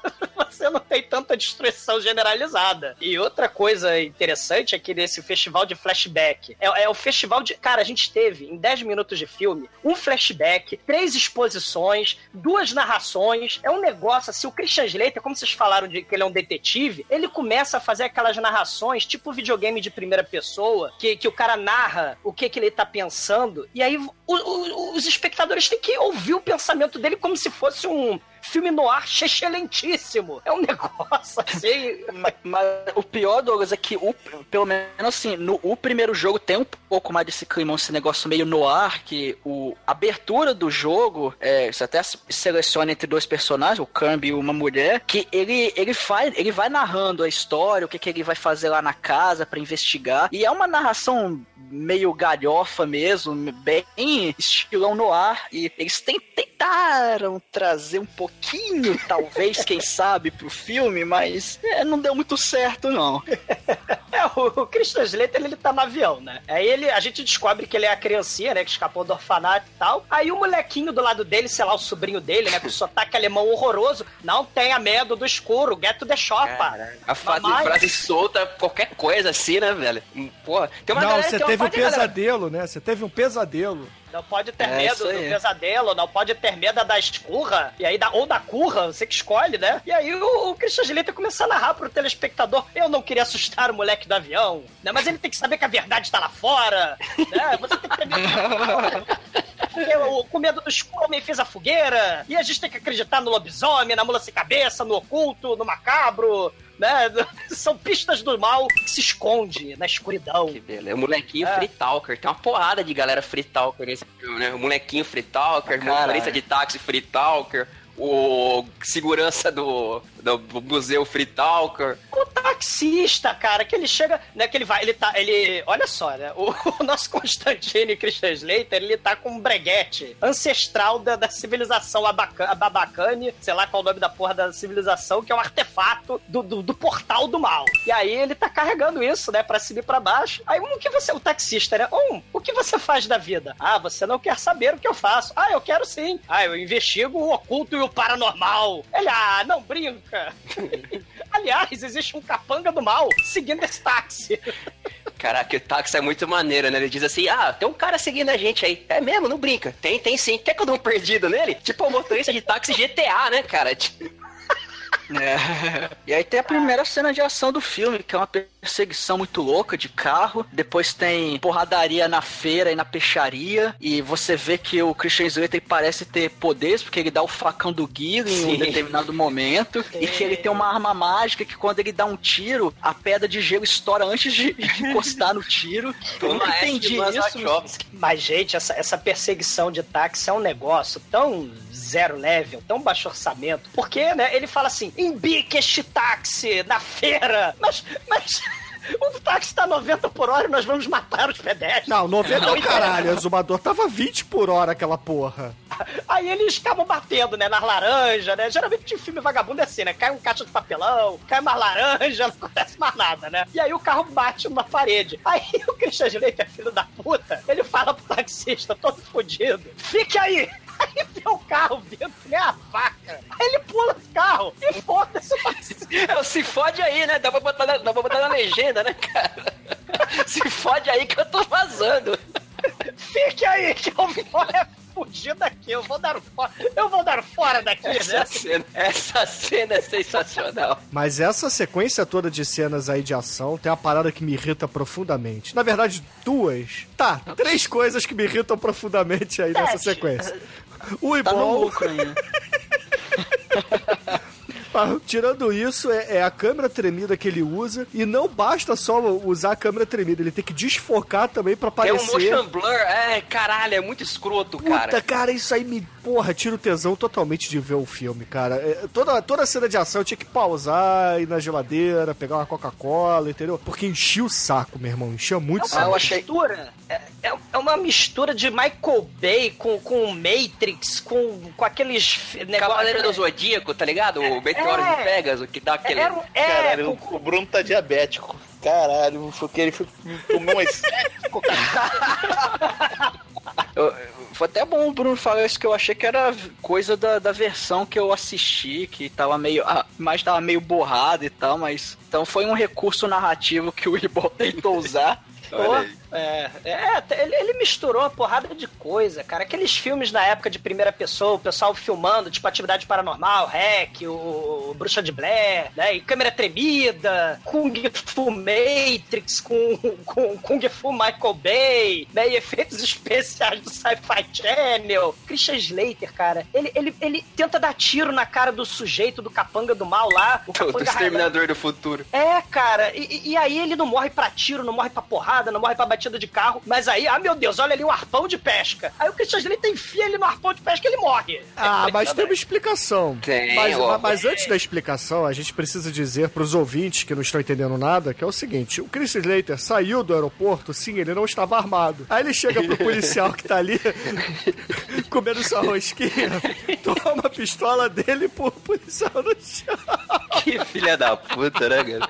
você não tem tanta destruição generalizada. E outra coisa interessante é que nesse festival de flashback, é, é o festival de. Cara, a gente teve em 10 minutos de filme um flashback, três exposições, duas narrações. É um negócio assim. O Christian Slater, como vocês falaram de que ele é um detetive, ele começa a fazer aquelas narrações, tipo videogame de primeira pessoa, que, que o cara narra o que, que ele tá pensando, e aí o- o- os espectadores têm que ouvir o pensamento dele como se fosse um filme no ar excelentíssimo. É um negócio assim. Mas, mas o pior, Douglas, é que o, pelo menos assim, no o primeiro jogo tem um pouco mais desse clima, esse negócio meio no ar, que o a abertura do jogo, é, você até seleciona entre dois personagens, o Kirby e uma mulher, que ele, ele, faz, ele vai narrando a história, o que, que ele vai fazer lá na casa pra investigar, e é uma narração meio galhofa mesmo, bem estilão no ar, e eles ten- tentaram trazer um pouquinho, talvez, quem sabe, pro filme, mas é, não deu muito certo, não. É, o, o Christian Slater, ele tá no avião, né? Aí ele, a gente descobre que ele é a criancinha, né? Que escapou do orfanato e tal. Aí o molequinho do lado dele, sei lá, o sobrinho dele, né? Com o sotaque alemão horroroso. Não tenha medo do escuro, get to the shop. A frase, Mamãe. frase solta, qualquer coisa assim, né, velho? Porra, tem uma Não, galera, você tem uma teve um da galera- pesadelo, né? Você teve um pesadelo. Não pode ter É, medo do aí. pesadelo, não pode ter medo da escurra, e aí da, ou da curra, você que escolhe, né? E aí o, o Christian Slater começa a narrar pro telespectador: eu não queria assustar o moleque do avião, né? Mas ele tem que saber que a verdade tá lá fora, né? Você tem que ter medo. Eu, com medo do escuro, homem fez a fogueira, e a gente tem que acreditar no lobisomem, na mula sem cabeça, no oculto, no macabro, né? São pistas do mal que se esconde na escuridão. Que beleza. O molequinho É. free talker. Tem uma porrada de galera free talker nesse filme, né? O molequinho free talker, Caralho. motorista de táxi free talker, o segurança do, do museu free talker. O taxista, cara, que ele chega, né, que ele vai, ele tá, ele, olha só, né, o, o nosso Constantine Christian Slater, ele tá com um breguete ancestral da, da civilização abaca- ababacane, sei lá qual é o nome da porra da civilização, que é um artefato do, do, do portal do mal. E aí ele tá carregando isso, né, pra cima e pra baixo. Aí, um, o que você, o taxista, né, um, o que você faz da vida? Ah, você não quer saber o que eu faço. Ah, eu quero sim. Ah, eu investigo o oculto e o paranormal. Ele, ah, não brinca. Aliás, existe um capanga do mal seguindo esse táxi. Caraca, o táxi é muito maneiro, né? Ele diz assim: Ah, tem um cara seguindo a gente aí. É mesmo? Não brinca. Tem, tem sim. Quer que eu dê um perdido nele? Tipo o motorista de táxi GTA, né, cara? Tipo, É. E aí tem a primeira cena de ação do filme, que é uma perseguição muito louca de carro. Depois tem porradaria na feira e na peixaria. E você vê que o Christian Slater parece ter poderes, porque ele dá o facão do Guile em um Sim. determinado momento. E que ele tem uma arma mágica que quando ele dá um tiro, a pedra de gelo estoura antes de, de encostar no tiro. Eu nunca entendi isso. Mas, gente, essa, essa perseguição de táxi é um negócio tão zero level, tão baixo orçamento. Porque, né, ele fala assim, embique este táxi na feira. Mas, mas... O táxi tá 90 por hora e nós vamos matar os pedestres. Não, 90 é Não, o caralho. O exumador tava 20 por hora aquela porra. Aí eles acabam batendo, né, nas laranjas, né? Geralmente em filme vagabundo é assim, né? Cai um caixa de papelão, cai uma laranja, não acontece mais nada, né? E aí o carro bate numa parede. Aí o Christian Slater, filho da puta, ele fala pro taxista, todo fodido, fique aí! Aí vê o carro vindo, que nem a vaca. Aí ele pula do carro e foda-se. É, se fode aí, né? Dá pra botar na, dá pra botar na legenda, né, cara? Se fode aí que eu tô vazando. Fique aí, que eu vou é fugir daqui. Eu vou dar fora. Eu vou dar fora daqui, Essa né? cena, essa cena é sensacional. Mas essa sequência toda de cenas aí de ação tem uma parada que me irrita profundamente. Na verdade, duas. Tá, três coisas que me irritam profundamente aí nessa Sete. sequência. O Tá no Ibol, lucro ainda. Tirando isso, é, é a câmera tremida que ele usa. E não basta só usar a câmera tremida, ele tem que desfocar também pra É aparecer. um motion blur, é, caralho, é muito escroto, Puta, cara. cara. isso aí me. Porra, tira o tesão totalmente de ver o filme, cara. É, toda, toda cena de ação eu tinha que pausar, ir na geladeira, pegar uma Coca-Cola, entendeu? Porque enchia o saco, meu irmão. Enchia muito o Ah, saco. eu achei- mistura. É, é- é uma mistura de Michael Bay com, com Matrix, com, com aqueles negócios. Cavaleiro do Zodíaco, tá ligado? O Meteoro É. de Pegasus, que dá aquele... É, é, Caralho, o Bruno tá diabético. Caralho, porque ele foi tomou umas sete. Eu- Foi até bom o Bruno falar isso que eu achei que era coisa da, da versão que eu assisti, que tava meio. Ah, mas tava meio borrado e tal, mas. Então foi um recurso narrativo que o Ball tentou usar. Olha aí. É, é ele, ele misturou uma porrada de coisa, cara. Aqueles filmes na época de primeira pessoa, o pessoal filmando, tipo Atividade Paranormal, Hack, o, o Bruxa de Blair, né? E câmera tremida, Kung Fu Matrix com, com Kung Fu Michael Bay, né? E efeitos especiais do Sci-Fi Channel. Christian Slater, cara, ele, ele, ele tenta dar tiro na cara do sujeito do capanga do mal lá. O capanga Exterminador do Futuro. é, cara, e, e- e aí ele não morre pra tiro, não morre pra porrada, não morre pra batida de carro, mas aí, ah meu Deus, olha ali o arpão de pesca. Aí o Christian Slater enfia ele no arpão de pesca e ele morre. Ah, mas tem uma explicação. Tem, mas, ó. mas antes da explicação, a gente precisa dizer pros ouvintes que não estão entendendo nada, que é o seguinte, o Chris Slater saiu do aeroporto, sim, ele não estava armado. Aí ele chega pro policial que tá ali, comendo sua rosquinha, toma a pistola dele e pô o policial no chão. Que filha da puta, né, cara?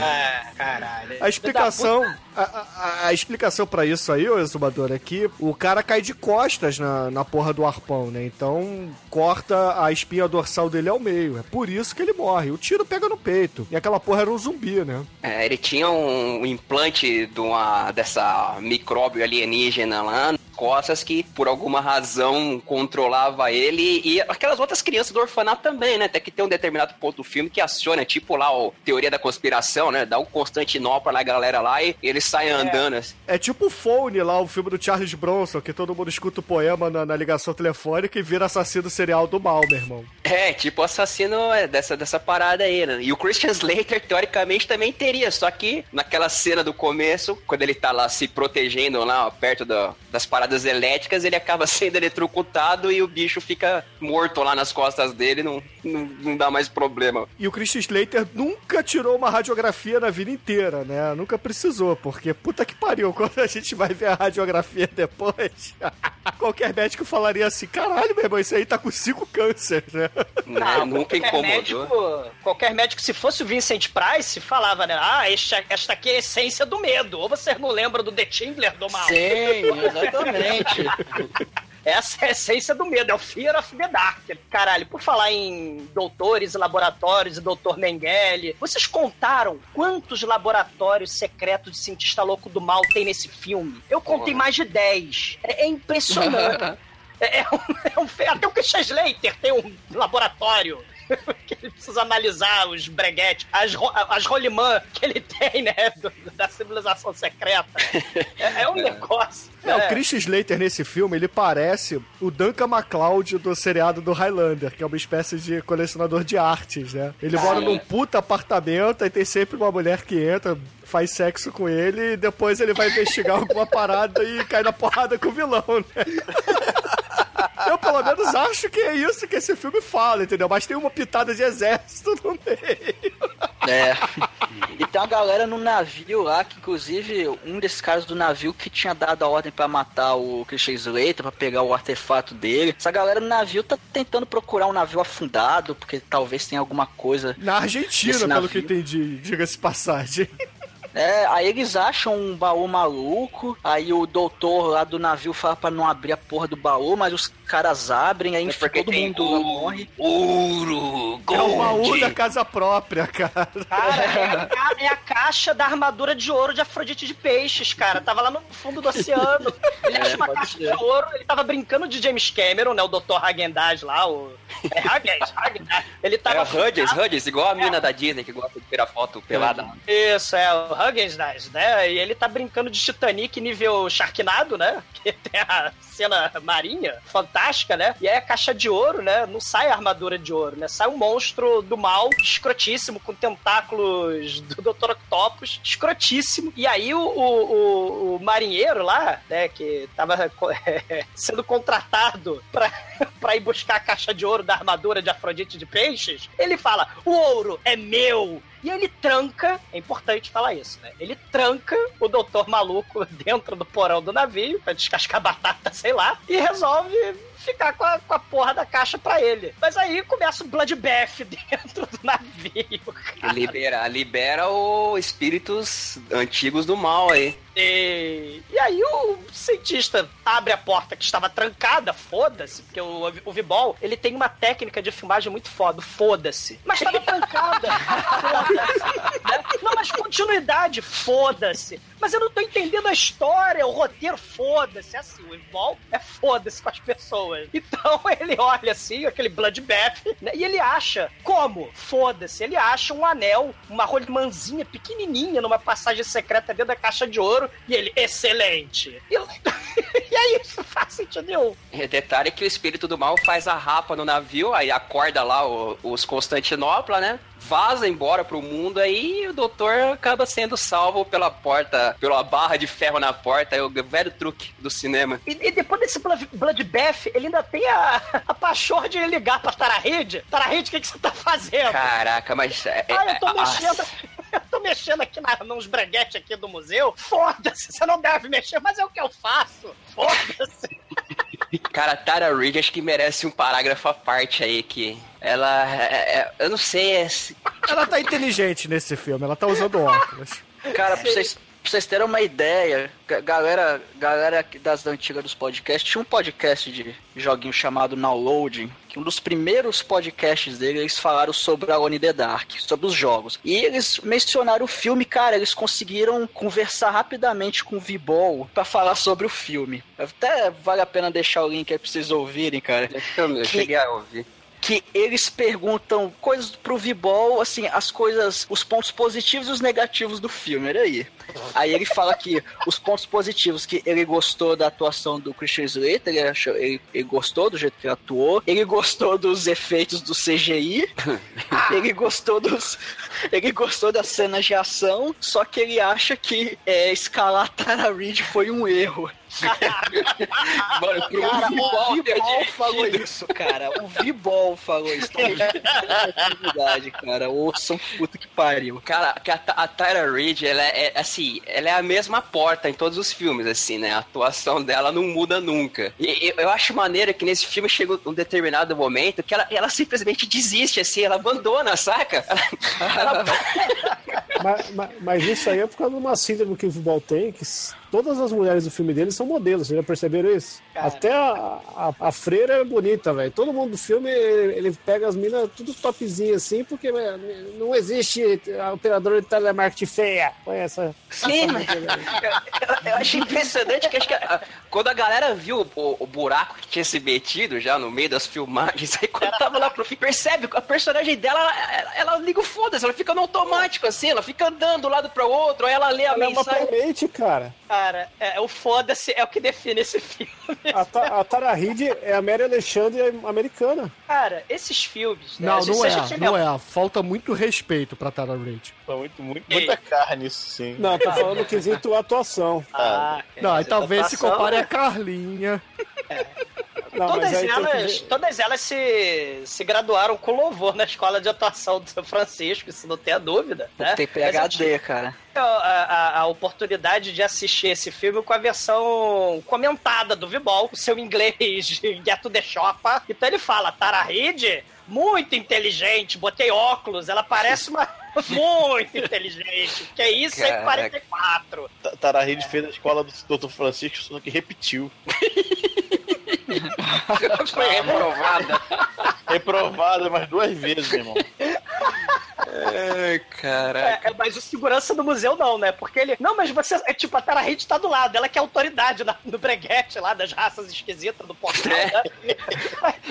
Ah, caralho. A explicação, a, a- a explicação para isso aí, ô exumador, é que o cara cai de costas na, na porra do arpão, né? Então corta a espinha dorsal dele ao meio. É por isso que ele morre. O tiro pega no peito. E aquela porra era um zumbi, né? É, ele tinha um implante de uma, dessa micróbio alienígena lá costas que, por alguma razão, controlava ele e aquelas outras crianças do orfanato também, né? Até que tem um determinado ponto do filme que aciona, tipo lá, o Teoria da Conspiração, né? Dá um Constantinopla na galera lá e eles saem andando. assim. É tipo o Phone lá, o filme do Charles Bronson, que todo mundo escuta o poema na, na ligação telefônica e vira assassino serial do mal, meu irmão. É, tipo o assassino é, dessa, dessa parada aí, né? E o Christian Slater, teoricamente, também teria, só que naquela cena do começo, quando ele tá lá se protegendo lá, ó, perto da- das paradas elétricas, ele acaba sendo eletrocutado e o bicho fica morto lá nas costas dele, não, não, não dá mais problema. E o Christian Slater nunca tirou uma radiografia na vida inteira, né? Nunca precisou, porque puta que pariu, quando a gente vai ver a radiografia depois, qualquer médico falaria assim: caralho, meu irmão, isso aí tá com cinco cânceres, né? Né? Nunca Qualquer incomodou. médico, qualquer médico, se fosse o Vincent Price, falava, né? Ah, este, esta aqui é a essência do medo. Ou vocês não lembram do The Chandler do mal? Sim, exatamente. Essa é a essência do medo, é o Fear of the Dark. Caralho, por falar em doutores e laboratórios e doutor Mengele, vocês contaram quantos laboratórios secretos de cientista louco do mal tem nesse filme? Eu contei mais de 10. É, é impressionante. É, é um, é um até o Christian Slater tem um laboratório. Que ele precisa analisar os breguetes, as, ro- as rolimã que ele tem, né? do- da civilização secreta. É, é um negócio. É, o Christian Slater nesse filme, ele parece o Duncan MacLeod do seriado do Highlander, que é uma espécie de colecionador de artes, né? Ele mora num puta apartamento e tem sempre uma mulher que entra, faz sexo com ele e depois ele vai investigar alguma parada e cai na porrada com o vilão, né? Eu, pelo menos, acho que é isso que esse filme fala, entendeu? Mas tem uma pitada de exército no meio. É. E tem uma galera no navio lá, que inclusive um desses caras do navio que tinha dado a ordem pra matar o Christian Slater, pra pegar o artefato dele. Essa galera no navio tá tentando procurar um navio afundado, porque talvez tenha alguma coisa. Na Argentina, pelo que entendi, diga-se passagem. É, aí eles acham um baú maluco, aí o doutor lá do navio fala pra não abrir a porra do baú, mas os caras abrem, aí enfim, porque todo mundo lá morre. Ouro, É o baú gold. da casa própria, cara. Cara, é a, ca- é a caixa da armadura de ouro de Afrodite de Peixes, cara. Tava lá no fundo do oceano. Ele acha uma pode caixa ser. de ouro. Ele tava brincando de James Cameron, né? O Dr. Hagendaz lá, o... É Hagendaz, Hagendaz. Ele É tava... o Hudgens, Hudgens, igual a mina da Disney que gosta de tirar foto pelada. Isso, é, o Hagendaz, né? E ele tá brincando de Titanic nível Sharknado, né? Que tem a cena marinha fantástica, né? E aí a caixa de ouro, né? Não sai a armadura de ouro, né? Sai um monstro do mal, escrotíssimo, com tentáculos do Dr. Octopus, escrotíssimo. E aí o, o, o- o marinheiro lá, né? Que tava co- sendo contratado pra, pra ir buscar a caixa de ouro da armadura de Afrodite de Peixes, ele fala: o ouro é meu! E ele tranca, é importante falar isso, né? Ele tranca o doutor maluco dentro do porão do navio pra descascar batata, sei lá, e resolve ficar com a, com a porra da caixa pra ele. Mas aí começa o Bloodbath dentro do navio, cara. Libera, libera os espíritos antigos do mal aí. E, e aí o cientista abre a porta que estava trancada, foda-se, porque o, o V-Ball, ele tem uma técnica de filmagem muito foda, foda-se. Mas estava trancada, foda-se. né? Não, mas continuidade, foda-se. Mas eu não tô entendendo a história, o roteiro, foda-se. É assim, o V-Ball é foda-se com as pessoas. Então ele olha assim, aquele Bloodbath, né? E ele acha, como? Foda-se. Ele acha um anel, uma rolimãzinha pequenininha numa passagem secreta dentro da caixa de ouro e ele, excelente. E, e é isso, faz sentido nenhum. E detalhe que o espírito do mal faz a rapa no navio, aí acorda lá o- os Constantinopla, né? Vaza embora pro mundo, aí o doutor acaba sendo salvo pela porta, pela barra de ferro na porta, é o velho truque do cinema. E, e depois desse Blood- Bloodbath, ele ainda tem a, a pachorra de ligar pra Tarahid. Tarahid, o que, que você tá fazendo? Caraca, mas. É, Ah, eu tô é- mexendo. Eu tô mexendo aqui na, nos breguetes aqui do museu. Foda-se, você não deve mexer, mas é o que eu faço. Foda-se. Cara, Tara Reid acho que merece um parágrafo à parte aí que ela é- é- eu não sei é se- Ela tá inteligente nesse filme, ela tá usando óculos. Cara, pra vocês, pra vocês terem uma ideia, ga- galera, galera das antigas dos podcasts, tinha um podcast de joguinho chamado Downloading, que um dos primeiros podcasts dele, eles falaram sobre Alone in the Dark, sobre os jogos. E eles mencionaram o filme, cara, eles conseguiram conversar rapidamente com o V-Ball pra falar sobre o filme. Até vale a pena deixar o link aí pra vocês ouvirem, cara. eu, eu Que- cheguei a ouvir. Que eles perguntam coisas pro V-Ball, assim, as coisas, os pontos positivos e os negativos do filme, olha aí. Aí ele fala que os pontos positivos, que ele gostou da atuação do Christian Slater, ele, achou, ele, ele gostou do jeito que ele atuou, ele gostou dos efeitos do CGI, ele gostou dos. Ele gostou das cenas de ação, só que ele acha que é, escalar Tara Reid foi um erro. Mano, pro Cara, o V-Ball dirigido. falou isso, cara. O V-Ball falou isso. É verdade, cara. Ouçam puta que pariu. Cara, que a, a Tyra Reid, ela é, é, assim, ela é a mesma porta em todos os filmes, assim, né? A atuação dela não muda nunca. E eu, eu acho maneiro que nesse filme chega um determinado momento que ela, ela simplesmente desiste, assim, ela abandona, saca? Ela, mas, mas- mas isso aí é por causa de uma síndrome que o futebol tem, que todas as mulheres do filme dele são modelos, vocês já perceberam isso? Até a, a, a freira é bonita, velho. Todo mundo do filme, ele, ele pega as minas tudo topzinho assim, porque velho, não existe operador de telemarketing feia. Põe essa. Sim, essa eu, eu achei impressionante que acho que a- quando a galera viu o, o buraco que tinha se metido já no meio das filmagens, aí quando tava lá pro fim, percebe que a personagem dela, ela, ela- ela liga o foda-se, ela fica no automático assim, ela fica andando de um lado pro outro, aí ela lê a Ela é uma mensagem. cara. Cara, é, o foda-se é o que define esse filme. A, Ta- a Tara Reid é a Mary Alexandre americana. Cara, esses filmes. né, Não, gente- não é, não é. Falta muito respeito pra Tara Reid. Muito, muito, muita carne isso, sim. Não, tô falando no quesito atuação. Ah, Não, aí talvez se compare né? a Carlinha. Não, todas, tem que elas, todas elas se, se graduaram com louvor na escola de atuação do São Francisco, isso não tenha dúvida. Né? Tem PHD, cara. tive a, a- a oportunidade de assistir esse filme com a versão comentada do Vibol, o seu inglês Get the Shopper. Então ele fala, Tara Reid, muito inteligente, botei óculos, ela parece uma... Muito inteligente, que é isso em Caraca. 44. Ta- Tara Reid fez a escola do Dr. Francisco, só que repetiu. Foi reprovada. Reprovada mais duas vezes, meu irmão. Ai, caraca. É, é, mas o segurança do museu não, né? Porque ele. Não, mas você. É tipo, a Tara Reid tá do lado, ela que é autoridade na- no breguete lá das raças esquisitas do portal, né?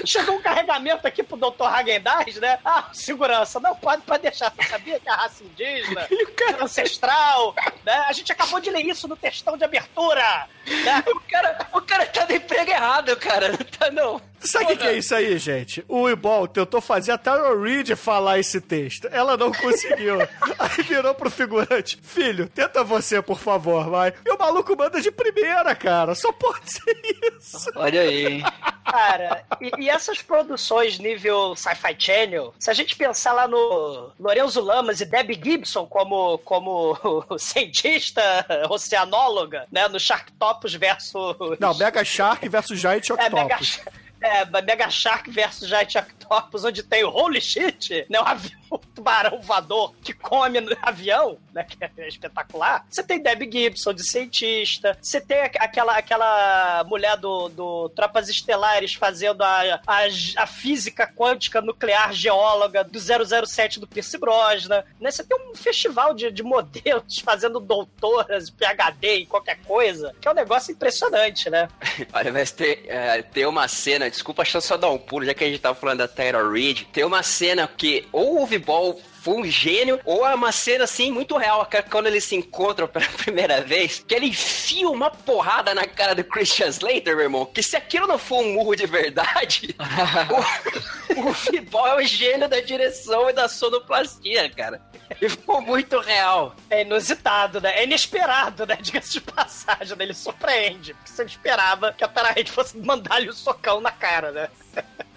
Chegou um carregamento aqui pro Dr. Hagendaz, né? Ah, segurança, não pode, pode deixar. Você sabia que a raça indígena, ancestral, né? A gente acabou de ler isso no textão de abertura. Né? O cara, o cara tá no emprego errado, cara. Tá, não. Sabe o que, que é isso aí, gente? O Ibol tentou fazer a Tara Reid falar esse texto. Ela não conseguiu. aí virou pro figurante: Filho, tenta você, por favor, vai. E o maluco manda de primeira, cara. Só pode ser isso. Olha aí. Cara, e, e essas produções nível Sci-Fi Channel, se a gente pensar lá no Lorenzo Lamas e Debbie Gibson como, como cientista oceanóloga, né, no Sharktopus versus... Não, Mega Shark versus Giant é, Mega, Octopus. É, Mega Shark versus Giant Octopus, onde tem o Holy Shit, né, um avião o tubarão voador que come no avião, né? Que é espetacular. Você tem Debbie Gibson de cientista. Você tem aqu- aquela, aquela mulher do, do Tropas Estelares fazendo a, a, a física quântica nuclear geóloga do 007 do Pierce Brosnan. Né? Você tem um festival de, de modelos fazendo doutoras, PhD em qualquer coisa, que é um negócio impressionante, né? Olha, mas tem, é, tem uma cena, desculpa, deixa eu só dar um pulo, já que a gente tava falando da Taylor Reid. Tem uma cena que ou o Vibol foi um gênio, ou é uma cena assim muito real, é quando eles se encontram pela primeira vez, que ele enfia uma porrada na cara do Christian Slater, meu irmão. Que se aquilo não for um murro de verdade, o, o Vibol é o gênio da direção e da sonoplastia, cara. E ficou muito real. É inusitado, né? É inesperado, né? Diga-se de passagem, né? Ele surpreende. Porque você não esperava que a Tara Reid fosse mandar-lhe o socão na cara, né?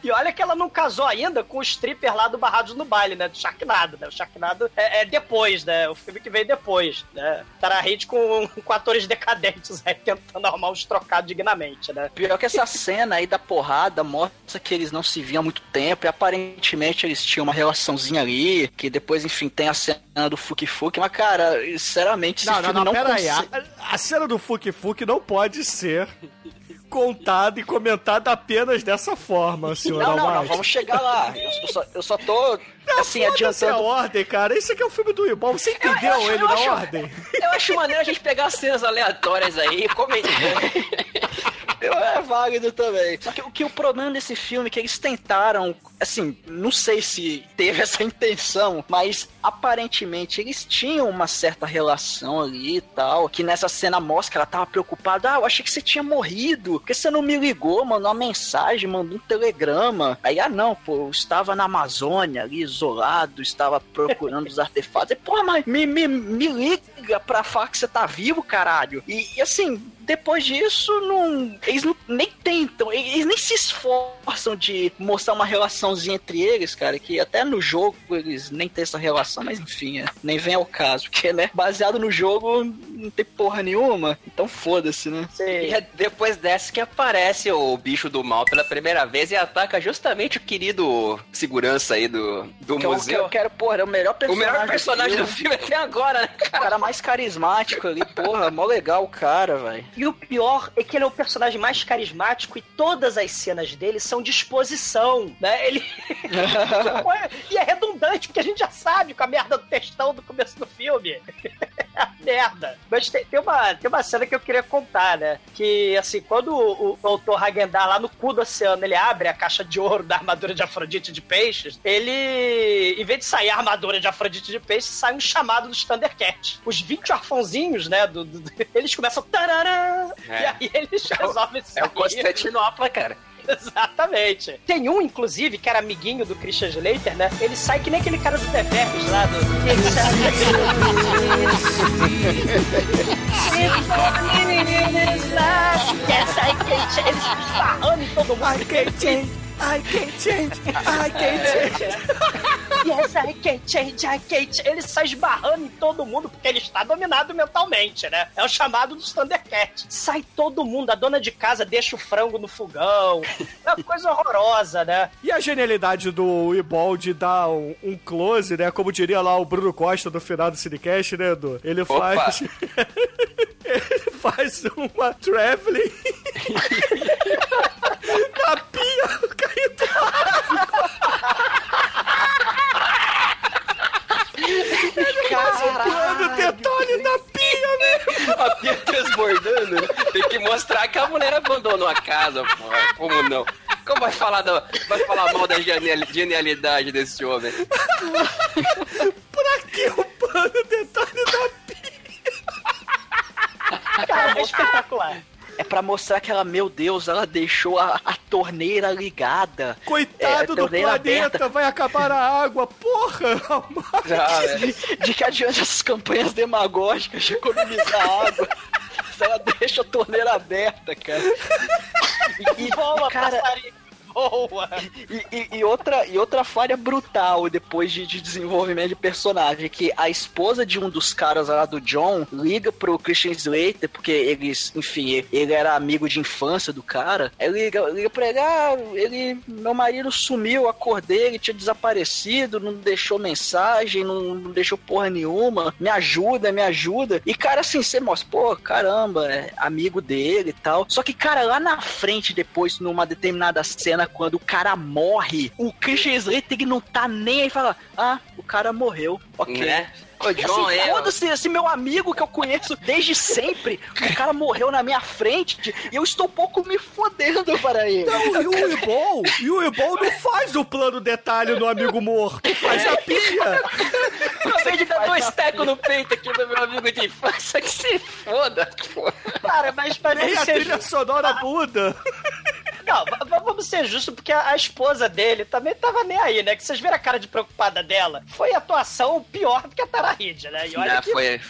E olha que ela não casou ainda com o stripper lá do Barrados no Baile, né? Do Sharknado, né? O Sharknado é, é depois, né? O filme que veio depois, né? Tara Reid com, com atores decadentes aí, tentando arrumar uns trocados dignamente, né? Pior que essa cena aí da porrada mostra que eles não se viam há muito tempo e aparentemente eles tinham uma relaçãozinha ali, que depois, enfim, tem a cena do Fuki Fuki, mas cara, sinceramente, esse Não, não, filme não, não, pera aí. conse- A, a cena do Fuki Fuki não pode ser contada e comentada apenas dessa forma, senhor Não, não, não, vamos chegar lá. Eu, eu só, eu só tô, assim, Foda-se a adiantando. ordem, cara. Esse aqui é o filme do Ibol. Você entendeu acho- ele eu na acho- ordem? Eu acho maneiro a gente pegar cenas aleatórias aí e comentar. É válido também. Só que o que o problema desse filme é que eles tentaram, assim, não sei se teve essa intenção, mas aparentemente eles tinham uma certa relação ali e tal. Que nessa cena mostra que ela tava preocupada. Ah, eu achei que você tinha morrido. Por que você não me ligou, mandou uma mensagem, mandou um telegrama? Aí, ah, não, pô, eu estava na Amazônia ali, isolado, estava procurando os artefatos. E, pô, mas me, me, me liga pra falar que você tá vivo, caralho. E, e, assim, depois disso, não, eles não, nem tentam, eles nem se esforçam de mostrar uma relaçãozinha entre eles, cara, que até no jogo eles nem têm essa relação, mas enfim, é, nem vem ao caso, porque, né, baseado no jogo não tem porra nenhuma, então foda-se, né? E é depois dessa que aparece o bicho do mal pela primeira vez e ataca justamente o querido segurança aí do, do Que eu, que museu. eu quero, porra, é o melhor O personagem, melhor personagem do filme até agora, né? O cara mais carismático ali, porra, mó legal o cara, velho. E o pior é que ele é o personagem mais carismático e todas as cenas dele são de exposição, né? Ele. e é redundante, porque a gente já sabe com a merda do textão do começo do filme. É a merda. Mas tem, tem uma, tem uma cena que eu queria contar, né? Que, assim, quando o, o doutor Hagendar lá no cu do oceano, ele abre a caixa de ouro da armadura de Afrodite de peixes, ele, em vez de sair a armadura de Afrodite de peixes, sai um chamado dos Thundercats. Os 20 arfãozinhos, né? do- do- eles começam... Tarará, É. E aí eles resolvem sair. É o Constantinopla, cara. Exatamente. Tem um, inclusive, que era amiguinho do Christian Slater, né? Ele sai que nem aquele cara do The Vermes lá do. Ele sai. Yes, I can change. Ele sai esbarrando em todo mundo. I can change. I can change. Yes, I can change. I can change. Ele sai esbarrando em todo mundo porque ele está dominado mentalmente, né? É o chamado dos Thundercats. Sai todo mundo. A dona de casa deixa o frango no fogão. É uma coisa horrorosa, né? E a genialidade do Ibol de dar um, um close, né? Como diria lá o Bruno Costa no final do Cinecast, né, Edu? Ele Opa. faz. ele faz uma traveling na pia caindo plano detalhe da pia, né? A pia transbordando. Tem que mostrar que a mulher abandonou a casa, pô. Como não? Como vai falar, da, vai falar mal da genial- genialidade desse homem? Pra que o plano detalhe da pia? Cara, é espetacular. É pra mostrar que ela, meu Deus, ela deixou a, a torneira ligada. Coitado É, do planeta, aberta. vai acabar a água, porra! Ah, de, de que adianta essas campanhas demagógicas de economizar água se ela deixa a torneira aberta, cara. E, e, cara, passarinho. Boa. E, e- e outra, e outra falha brutal depois de, de desenvolvimento de personagem, que a esposa de um dos caras lá do John liga pro Christian Slater, porque eles, enfim, ele era amigo de infância do cara. Ele liga, liga pra ele, ah, ele, meu marido sumiu, acordei, ele tinha desaparecido, não deixou mensagem, não, não deixou porra nenhuma, me ajuda, me ajuda. E cara, assim, você mostra, pô, caramba, é amigo dele e tal. Só que, cara, lá na frente, depois, numa determinada cena, quando o cara morre, o Christian Slater não tá nem aí e fala, ah, o cara morreu, ok. Né? O John assim, é. foda-se, esse meu amigo que eu conheço desde sempre, o cara morreu na minha frente e eu estou um pouco me fodendo para ele. Não, e o Ibol, e o Ibol não faz o plano detalhe do amigo morto, faz a pia. Acabei de dar dois tecos no peito aqui do meu amigo de infância. Que se foda, pô. Cara, mas parece a ser trilha sonora muda. Não, vamos ser justos, porque a, a esposa dele também tava nem aí, né? Que vocês viram a cara de preocupada dela. Foi atuação pior do que a Tara Reid, né? E olha Né, que foi.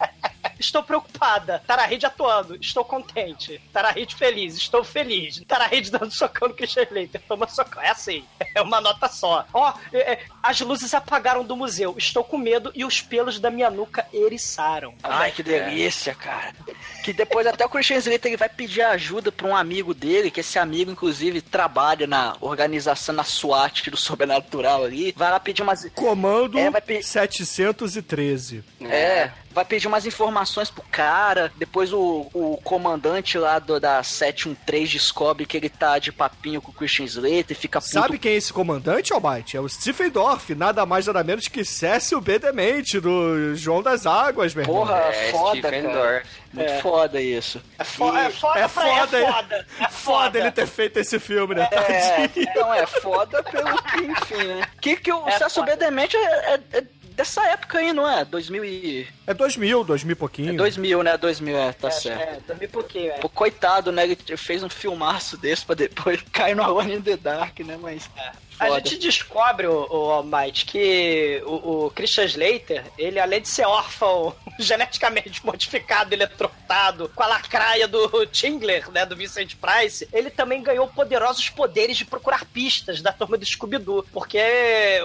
estou preocupada. Tara Reid atuando, estou contente. Tara Reid feliz, estou feliz. Tara Reid dando socão no Christian Slater, toma socão. É assim, é uma nota só. Ó, é, é, as luzes apagaram do museu, estou com medo e os pelos da minha nuca eriçaram. Ai, que delícia, cara. Que depois até o Christian Slater ele vai pedir ajuda pra um amigo dele, que esse amigo, inclusive, trabalha na organização, na SWAT do Sobrenatural ali. Vai lá pedir umas... Comando É, vai pe- 713. É, vai pedir umas informações pro cara. Depois o, o comandante lá do, da 713 descobre que ele tá de papinho com o Christian Slater e fica puto. Sabe quem é esse comandante, Almighty? É o Stephen Dorff, nada mais nada menos que Cécio B. Demente, do João das Águas, meu irmão. Porra, É, foda, Stephen cara. Dorff. Muito foda isso. É, fo é foda É pra é foda, foda. É Foda ele ter feito esse filme, né? É, Tadinho. então é foda pelo que, enfim, né? Que que o É foda. B. Demente é, é- é dessa época aí, não é? 2000 e... É 2000, 2000 e pouquinho. É 2000, né? 2000, é, tá É, certo. é, dormi pouquinho, é. Pô, coitado, né? Ele fez um filmaço desse pra depois cair no Alone in the Dark, né? Mas. A foda. gente descobre, o, o Almighty, que o, o Christian Slater, ele além de ser órfão, geneticamente modificado, eletrocutado, com a lacraia do Tingler, né, do Vincent Price, ele também ganhou poderosos poderes de procurar pistas da turma do Scooby-Doo, porque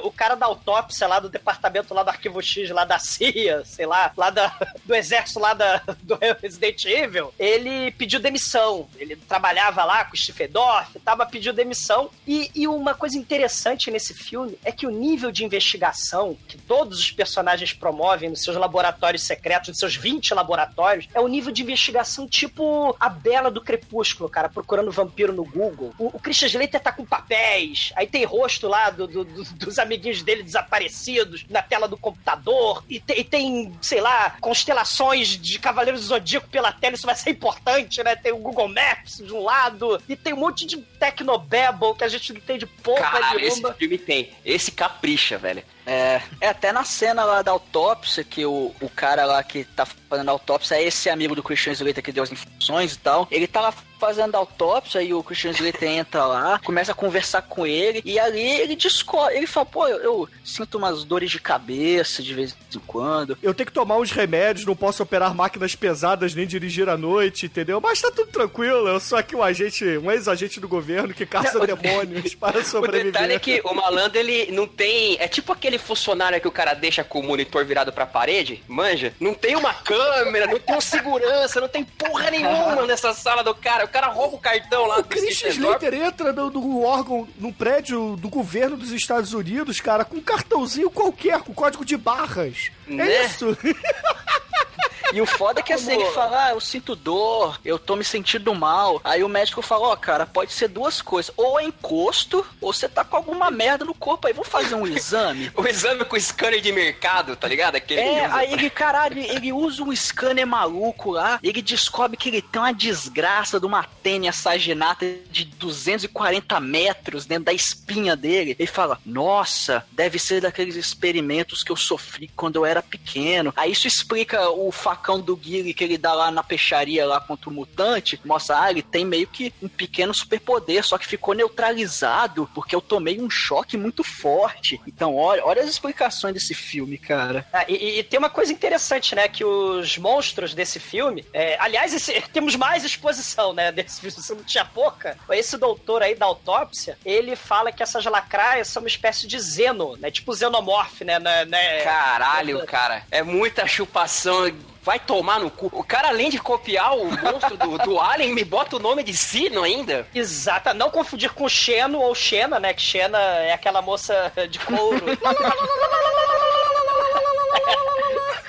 o cara da autópsia lá do departamento lá do Arquivo X, lá da CIA, sei lá, lá da, do exército lá da, do Resident Evil, ele pediu demissão. Ele trabalhava lá com o Stephen Dorff, tava pediu demissão. E, e uma coisa interessante nesse filme é que o nível de investigação que todos os personagens promovem nos seus laboratórios secretos, nos seus 20 laboratórios, é o nível de investigação tipo a Bela do Crepúsculo, cara, procurando vampiro no Google. O, o Christian Slater tá com papéis, aí tem rosto lá do- do- do- dos amiguinhos dele desaparecidos na tela do computador, e, te- e tem, sei lá, constelações de Cavaleiros do Zodíaco pela tela, isso vai ser importante, né? Tem o Google Maps de um lado, e tem um monte de Tecnobabble que a gente não entende pouco Esse filme tem. Esse capricha, velho. É, é até na cena lá da autópsia, que o, o cara lá que tá fazendo a autópsia é esse amigo do Christian Slater que deu as informações e tal. Ele tá lá fazendo autópsia e o Christian Slater entra lá, começa a conversar com ele, e ali ele descobre, ele fala, pô, eu, eu sinto umas dores de cabeça de vez em quando. Eu tenho que tomar uns remédios, não posso operar máquinas pesadas nem dirigir à noite, entendeu? Mas tá tudo tranquilo, eu sou aqui um agente, um ex-agente do governo que caça Não, o- demônios para O sobreviver. detalhe é que o malandro, ele não tem. É tipo aquele funcionário que o cara deixa com o monitor virado pra parede, manja? Não tem uma câmera, não tem um segurança, não tem porra nenhuma nessa sala do cara. O cara rouba o cartão lá O Christian Slater entra no, no órgão, no prédio do governo dos Estados Unidos, cara, com um cartãozinho qualquer, com código de barras. É Né? isso. E o foda é que assim, ele fala, ah, eu sinto dor, eu tô me sentindo mal. Aí o médico fala, ó, cara, pode ser duas coisas. Ou é encosto, ou você tá com alguma merda no corpo. Aí vamos fazer um exame. O exame com scanner de mercado, tá ligado? Aquele que É, aí ele, caralho, ele usa um scanner maluco lá, ele descobre que ele tem uma desgraça de uma tênia saginata de 240 metros dentro da espinha dele. Ele fala, nossa, deve ser daqueles experimentos que eu sofri quando eu era pequeno. Aí isso explica o facão do Guile que ele dá lá na peixaria lá contra o mutante, mostra, ah, ele tem meio que um pequeno superpoder, só que ficou neutralizado porque eu tomei um choque muito forte. Então, olha, olha as explicações desse filme, cara. Ah, e, e tem uma coisa interessante, né? Que os monstros desse filme. é, aliás, esse- temos mais exposição, né? Desse filme, se não tinha pouca. Esse doutor aí da autópsia, ele fala que essas lacraias são uma espécie de xeno, né? Tipo xenomorph, né? né, né? Caralho, cara. É muita chupação. Vai tomar no cu. O cara, além de copiar o monstro do, do Alien, me bota o nome de Sino ainda. Exata, não confundir com Xeno ou Xena, né? Que Xena é aquela moça de couro.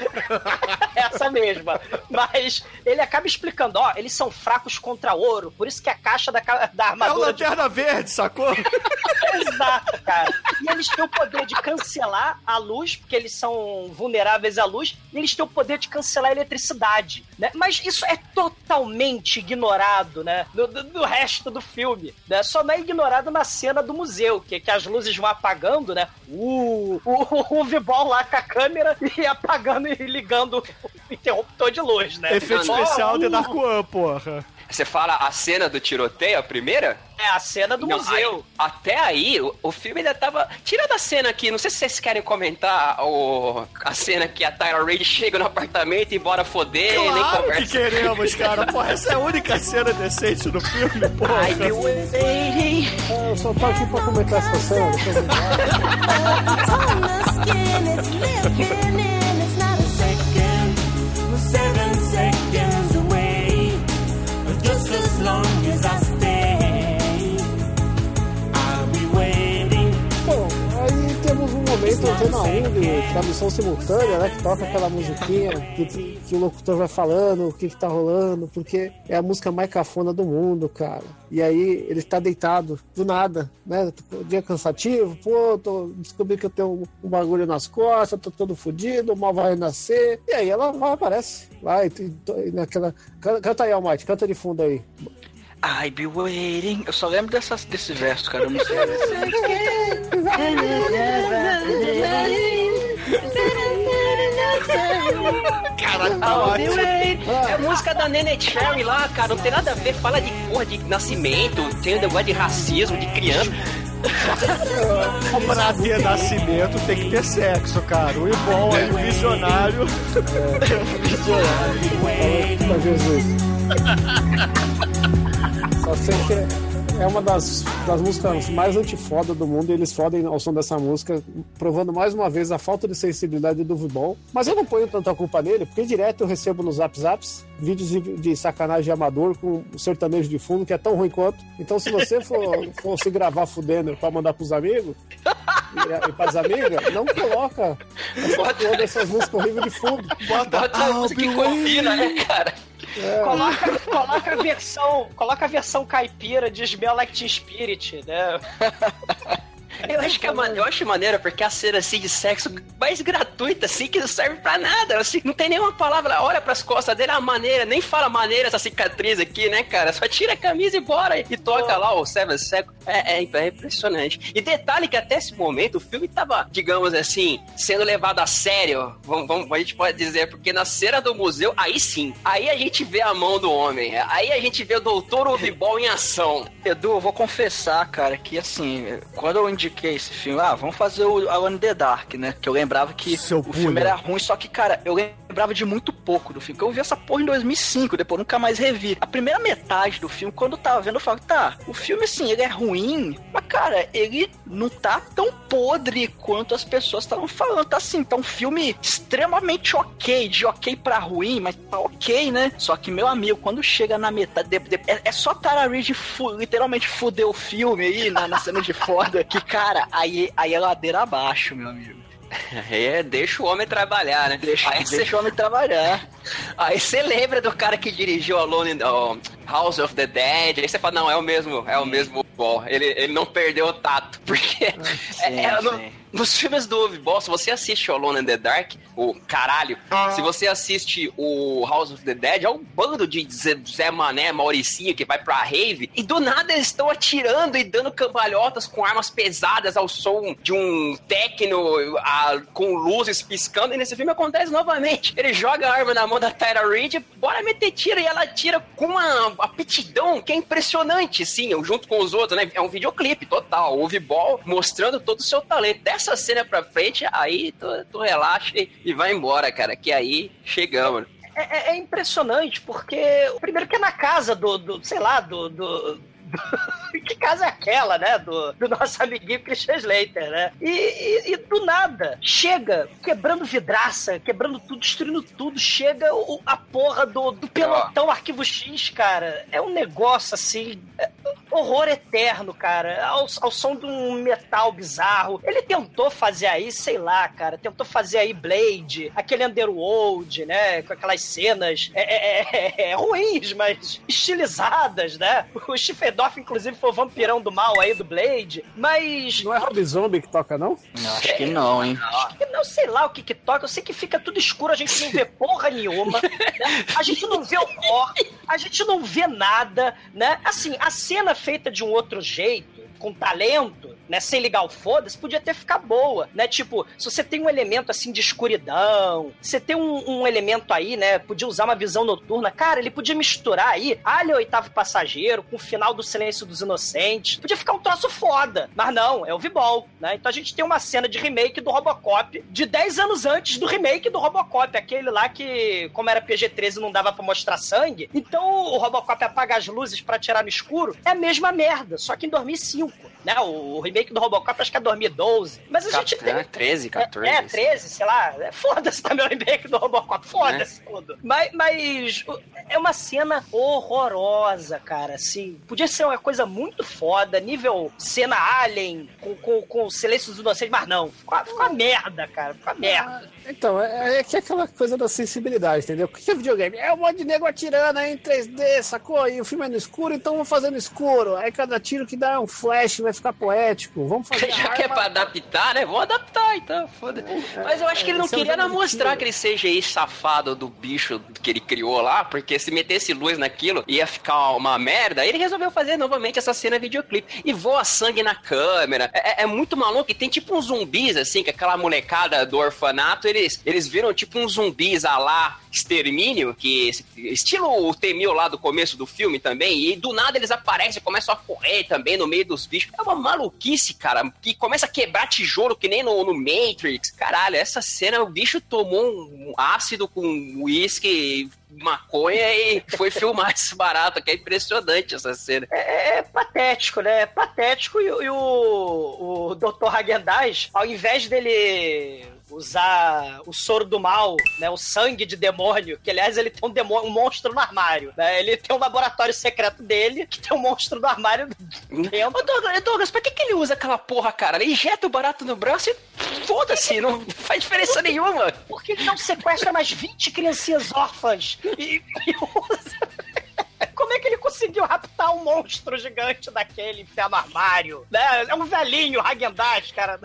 Essa mesma. Mas ele acaba explicando, ó, eles são fracos contra ouro, por isso que a caixa da, da É o armadura de Lanterna Verde, sacou? Exato, cara. E eles têm o poder de cancelar a luz, porque eles são vulneráveis à luz, e eles têm o poder de cancelar a eletricidade, né? Mas isso é totalmente ignorado, né? No, no- no resto do filme, né? Só não é ignorado na cena do museu, que, que as luzes vão apagando, né? Uh, o, o V-Ball lá com a câmera e apagando e ligando o interruptor de luz, né? Efeito especial de Dark One, porra. Você fala a cena do tiroteio, a primeira? É a cena do Não, museu. aí- até aí, o, o filme ainda tava. Tirando a cena aqui, não sei se vocês querem comentar o, a cena que a Tyra Reid chega no apartamento e bora foder e nem Claro que conversa. queremos, cara. Porra, essa é a única cena decente do filme, porra. É, Eu só tô aqui pra comentar essa cena. seconds away, just as long momento antena 1 de tradução simultânea, né? Que toca aquela musiquinha que, que o locutor vai falando, o que, que tá rolando, porque é a música mais cafona do mundo, cara. E aí ele tá deitado, do nada, né? Dia cansativo, pô, tô, descobri que eu tenho um, um bagulho nas costas, tô todo fudido, o mal vai nascer. E aí ela vai, aparece. Vai, e, e naquela. Canta, canta aí, Almighty, canta de fundo aí. I be waiting. Eu só lembro dessas, desse verso, cara. Eu não sei. Cara, tá ótimo. É música da Nene Cherry lá, cara. Não tem nada a ver. Fala de porra de nascimento, tem um negócio de racismo, de criança. Pra ter nascimento tem que ter sexo, cara. O Ibon aí, o visionário. Pra Jesus. Só sei que é uma das, das músicas mais antifoda do mundo e eles fodem ao som dessa música, provando mais uma vez a falta de sensibilidade do Vibon. Mas eu não ponho tanta culpa nele, porque direto eu recebo nos Zap Zaps vídeos de, de sacanagem amador com o sertanejo de fundo, que é tão ruim quanto. Então, se você for, for se gravar fudendo pra mandar pros amigos e, e pras amigas, não coloca essa dessas músicas horríveis de fundo. Bota a música que combina, né, cara? Coloca, coloca a versão, coloca a versão caipira de Smell Like Teen Spirit, né? Eu acho que é ma- eu acho maneiro porque a cena assim de sexo mais gratuita, assim, que não serve pra nada. Assim, não tem nenhuma palavra, olha pras costas dele, a maneira, nem fala maneira essa cicatriz aqui, né, cara? Só tira a camisa e bora. E toca lá o Seven Seconds. É, é, é impressionante. E detalhe que até esse momento o filme tava, digamos assim, sendo levado a sério. Vamos, vamos, a gente pode dizer, porque na cena do museu, aí sim. Aí a gente vê a mão do homem. Aí a gente vê o Doutor Ovibol em ação. Edu, eu vou confessar, cara, que assim, quando eu indiquei esse filme, ah, vamos fazer o Alone in the Dark, né? Que eu lembrava que Seu o pulha. filme era ruim, só que, cara, eu lembrava de muito pouco do filme. Eu vi essa porra em 2005, depois nunca mais revi. A primeira metade do filme, quando eu tava vendo, eu falava, tá, o filme, assim, ele é ruim, mas, cara, ele não tá tão podre quanto as pessoas estavam falando. Tá assim, tá um filme extremamente ok, de ok pra ruim, mas tá ok, né? Só que, meu amigo, quando chega na metade, de- de- é, é só Tara Reid fu- literalmente fuder o filme aí, na, na cena de foda, que, cara, aí, aí é ladeira abaixo, meu amigo. É, deixa o homem trabalhar, né? Deixa, aí deixa você o homem trabalhar. aí você lembra do cara que dirigiu Alone in oh, House of the Dead, aí você fala, não, é o mesmo, é o mesmo. Ele, ele não perdeu o tato, porque é, é, não, sim. Nos filmes do Ove se você assiste Alone in the Dark, o caralho, se você assiste o House of the Dead, é um bando de Zé, Mané, Mauricinho que vai pra rave, e do nada eles estão atirando e dando cambalhotas com armas pesadas ao som de um techno a- com luzes piscando, e nesse filme acontece novamente. Ele joga a arma na mão da Tyra Reid, bora meter tiro, e ela atira com uma aptidão que é impressionante, sim, junto com os outros, né? É um videoclipe total, Ove Ball mostrando todo o seu talento. Cena pra frente, aí tu, tu relaxa e, vai embora, cara, que aí chegamos. É, é- é impressionante, porque primeiro que é na casa do, do sei lá, do- do- que casa é aquela, né? Do, do nosso amiguinho Christian Slater, né? E, e- e do nada, chega quebrando vidraça, quebrando tudo, destruindo tudo, chega o- a porra do, do pelotão Arquivo X, cara. É um negócio assim. é horror eterno, cara. Ao, ao som de um metal bizarro. Ele tentou fazer aí, sei lá, cara. Tentou fazer aí Blade, aquele Underworld, né? Com aquelas cenas é, é, é, é, ruins, mas estilizadas, né? O Schifferdoff, inclusive, foi o vampirão do mal aí do Blade. Mas. Não é Rob Zombie que toca, não? Acho que não, hein? Acho que não sei lá o que que toca. Eu sei que fica tudo escuro, a gente não vê porra nenhuma. né? A gente não vê o cor, a gente não vê nada, né? Assim, a cena feita de um outro jeito, com talento, né? Sem ligar o foda-se, podia até ficar boa, né? Tipo, se você tem um elemento assim de escuridão, você tem um, um elemento aí, né? Podia usar uma visão noturna. Cara, ele podia misturar aí Alien Oitavo Passageiro com o final do Silêncio dos Inocentes. Podia ficar um troço foda. Mas não, é o V-Ball, né? Então a gente tem uma cena de remake do Robocop de 10 anos antes do remake do Robocop. Aquele lá que, como era PG-13, não dava pra mostrar sangue. Então o Robocop apaga as luzes pra atirar no escuro. É a mesma merda, só que em 2005. Né? O, o remake do Robocop acho que é 2012. Mas a gente tem. 13, 14. É, é 13, sei lá. É, Foda-se também o remake do Robocop. Foda-se tudo. Mas, mas é uma cena horrorosa, cara. Assim, podia ser uma coisa muito foda, nível cena Alien, com, com, com o Silêncio dos Inocentes, mas não. Ficou, ficou uma merda, cara. Ficou uma merda. Então, é, é que é aquela coisa da sensibilidade, entendeu? O que é videogame? É um monte de nego atirando aí em 3D, sacou? E o filme é no escuro, então vamos fazer no escuro. Aí cada tiro que dá é um flash, vai ficar poético. Vamos fazer. Já que é pra adaptar, né? Vou adaptar, então, foda Mas eu acho que ele não é queria de mostrar aquele CGI safado do bicho que ele criou lá, porque se metesse luz naquilo ia ficar uma merda. Ele resolveu fazer novamente essa cena videoclipe. E voa sangue na câmera. É, é muito maluco. E tem tipo uns zumbis, assim, que aquela molecada do orfanato, eles, eles viram tipo uns zumbis a lá extermínio, que estilo o Temil lá do começo do filme também, e do nada eles aparecem começam a correr também no meio dos bichos. É uma maluquice, cara, que começa a quebrar tijolo que nem no, no Matrix. Caralho, essa cena, o bicho tomou um ácido com uísque, maconha e foi filmar esse barato, que é impressionante essa cena. É, é patético, né? É patético e, e o, o Dr. Hagendaz, ao invés dele usar o soro do mal, né, o sangue de demônio, que aliás ele tem um, demônio, um monstro no armário, né? Ele tem um laboratório secreto dele que tem um monstro no armário dentro. Ô Douglas, Douglas, pra que, que ele usa aquela porra, cara? Ele injeta o barato no braço e foda-se, não faz diferença nenhuma. Por que ele não sequestra mais 20 criancinhas órfãs e, e usa... Como é que ele conseguiu raptar um monstro gigante daquele enfiar no armário? Né? É um velhinho, Hagendaz, cara.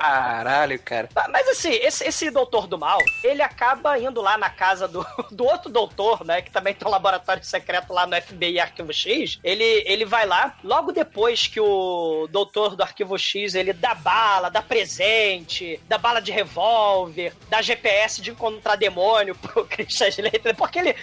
Caralho, cara. Mas assim, esse, esse doutor do mal, ele acaba indo lá na casa do, do outro doutor, né? Que também tem um laboratório secreto lá no FBI Arquivo X. Ele, ele vai lá, logo depois que o doutor do Arquivo X, ele dá bala, dá presente, dá bala de revólver, dá GPS de encontrar demônio pro Christian Slater, porque ele,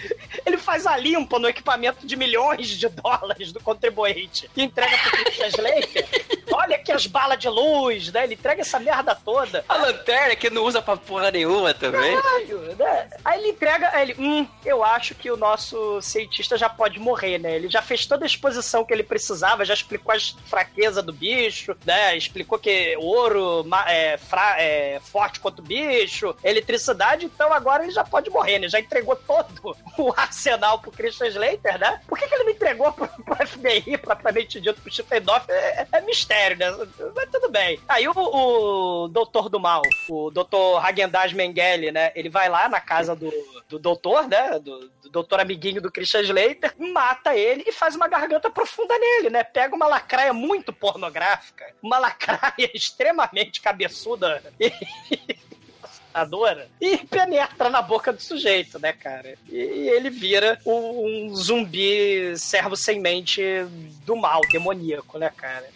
ele faz a limpa no equipamento de milhões de dólares do contribuinte e entrega pro Christian Slater. Olha aqui as balas de luz, né? Ele entrega essa merda toda. A lanterna que não usa pra porra nenhuma também. Caralho, né? Aí ele entrega, aí ele, hum, eu acho que o nosso cientista já pode morrer, né? Ele já fez toda a exposição que ele precisava, já explicou as fraquezas do bicho, né? Explicou que ouro é, fra- é forte contra o bicho, eletricidade, então agora ele já pode morrer, né? Já entregou todo o arsenal pro Christian Slater, né? Por que, que ele não entregou pro, pro FBI, propriamente dito, pro Stephen Doff? É, é mistério, né? Mas tudo bem. Aí o, o doutor do mal, o doutor Hagendaz Mengele, né? Ele vai lá na casa do, do doutor, né? Do, do doutor amiguinho do Christian Slater, mata ele e faz uma garganta profunda nele, né? Pega uma lacraia muito pornográfica, uma lacraia extremamente cabeçuda e e penetra na boca do sujeito, né, cara? E, e ele vira um, um zumbi servo sem mente do mal, demoníaco, né, cara?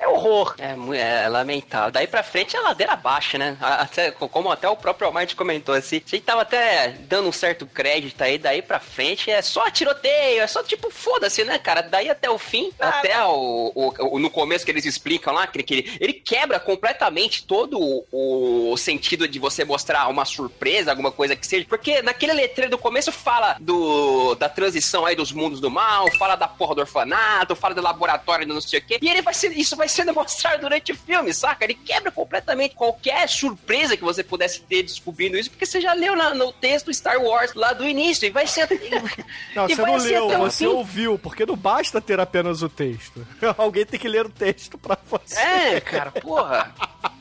É, é horror. É, mu- é lamentável. Daí pra frente é ladeira abaixo, né? Até, como até o próprio Almighty comentou, assim, a gente tava até dando um certo crédito aí, daí pra frente é só tiroteio, é só tipo, foda-se, né, cara? Daí até o fim, até o, o- o- no começo que eles explicam lá, que, que ele, ele quebra completamente todo o, o sentido de você mostrar uma surpresa, alguma coisa que seja, porque naquele letreiro do começo fala do, da transição aí dos mundos do mal, fala da porra do orfanato, fala do laboratório do não sei o quê, e ele vai ser, isso vai sendo mostrado durante o filme, saca? Ele quebra completamente qualquer surpresa que você pudesse ter descobrindo isso, porque você já leu na- no texto Star Wars lá do início, e vai ser... Não, você não leu, você fim. ouviu, porque não basta ter apenas o texto. Alguém tem que ler o texto pra você. É, cara, porra.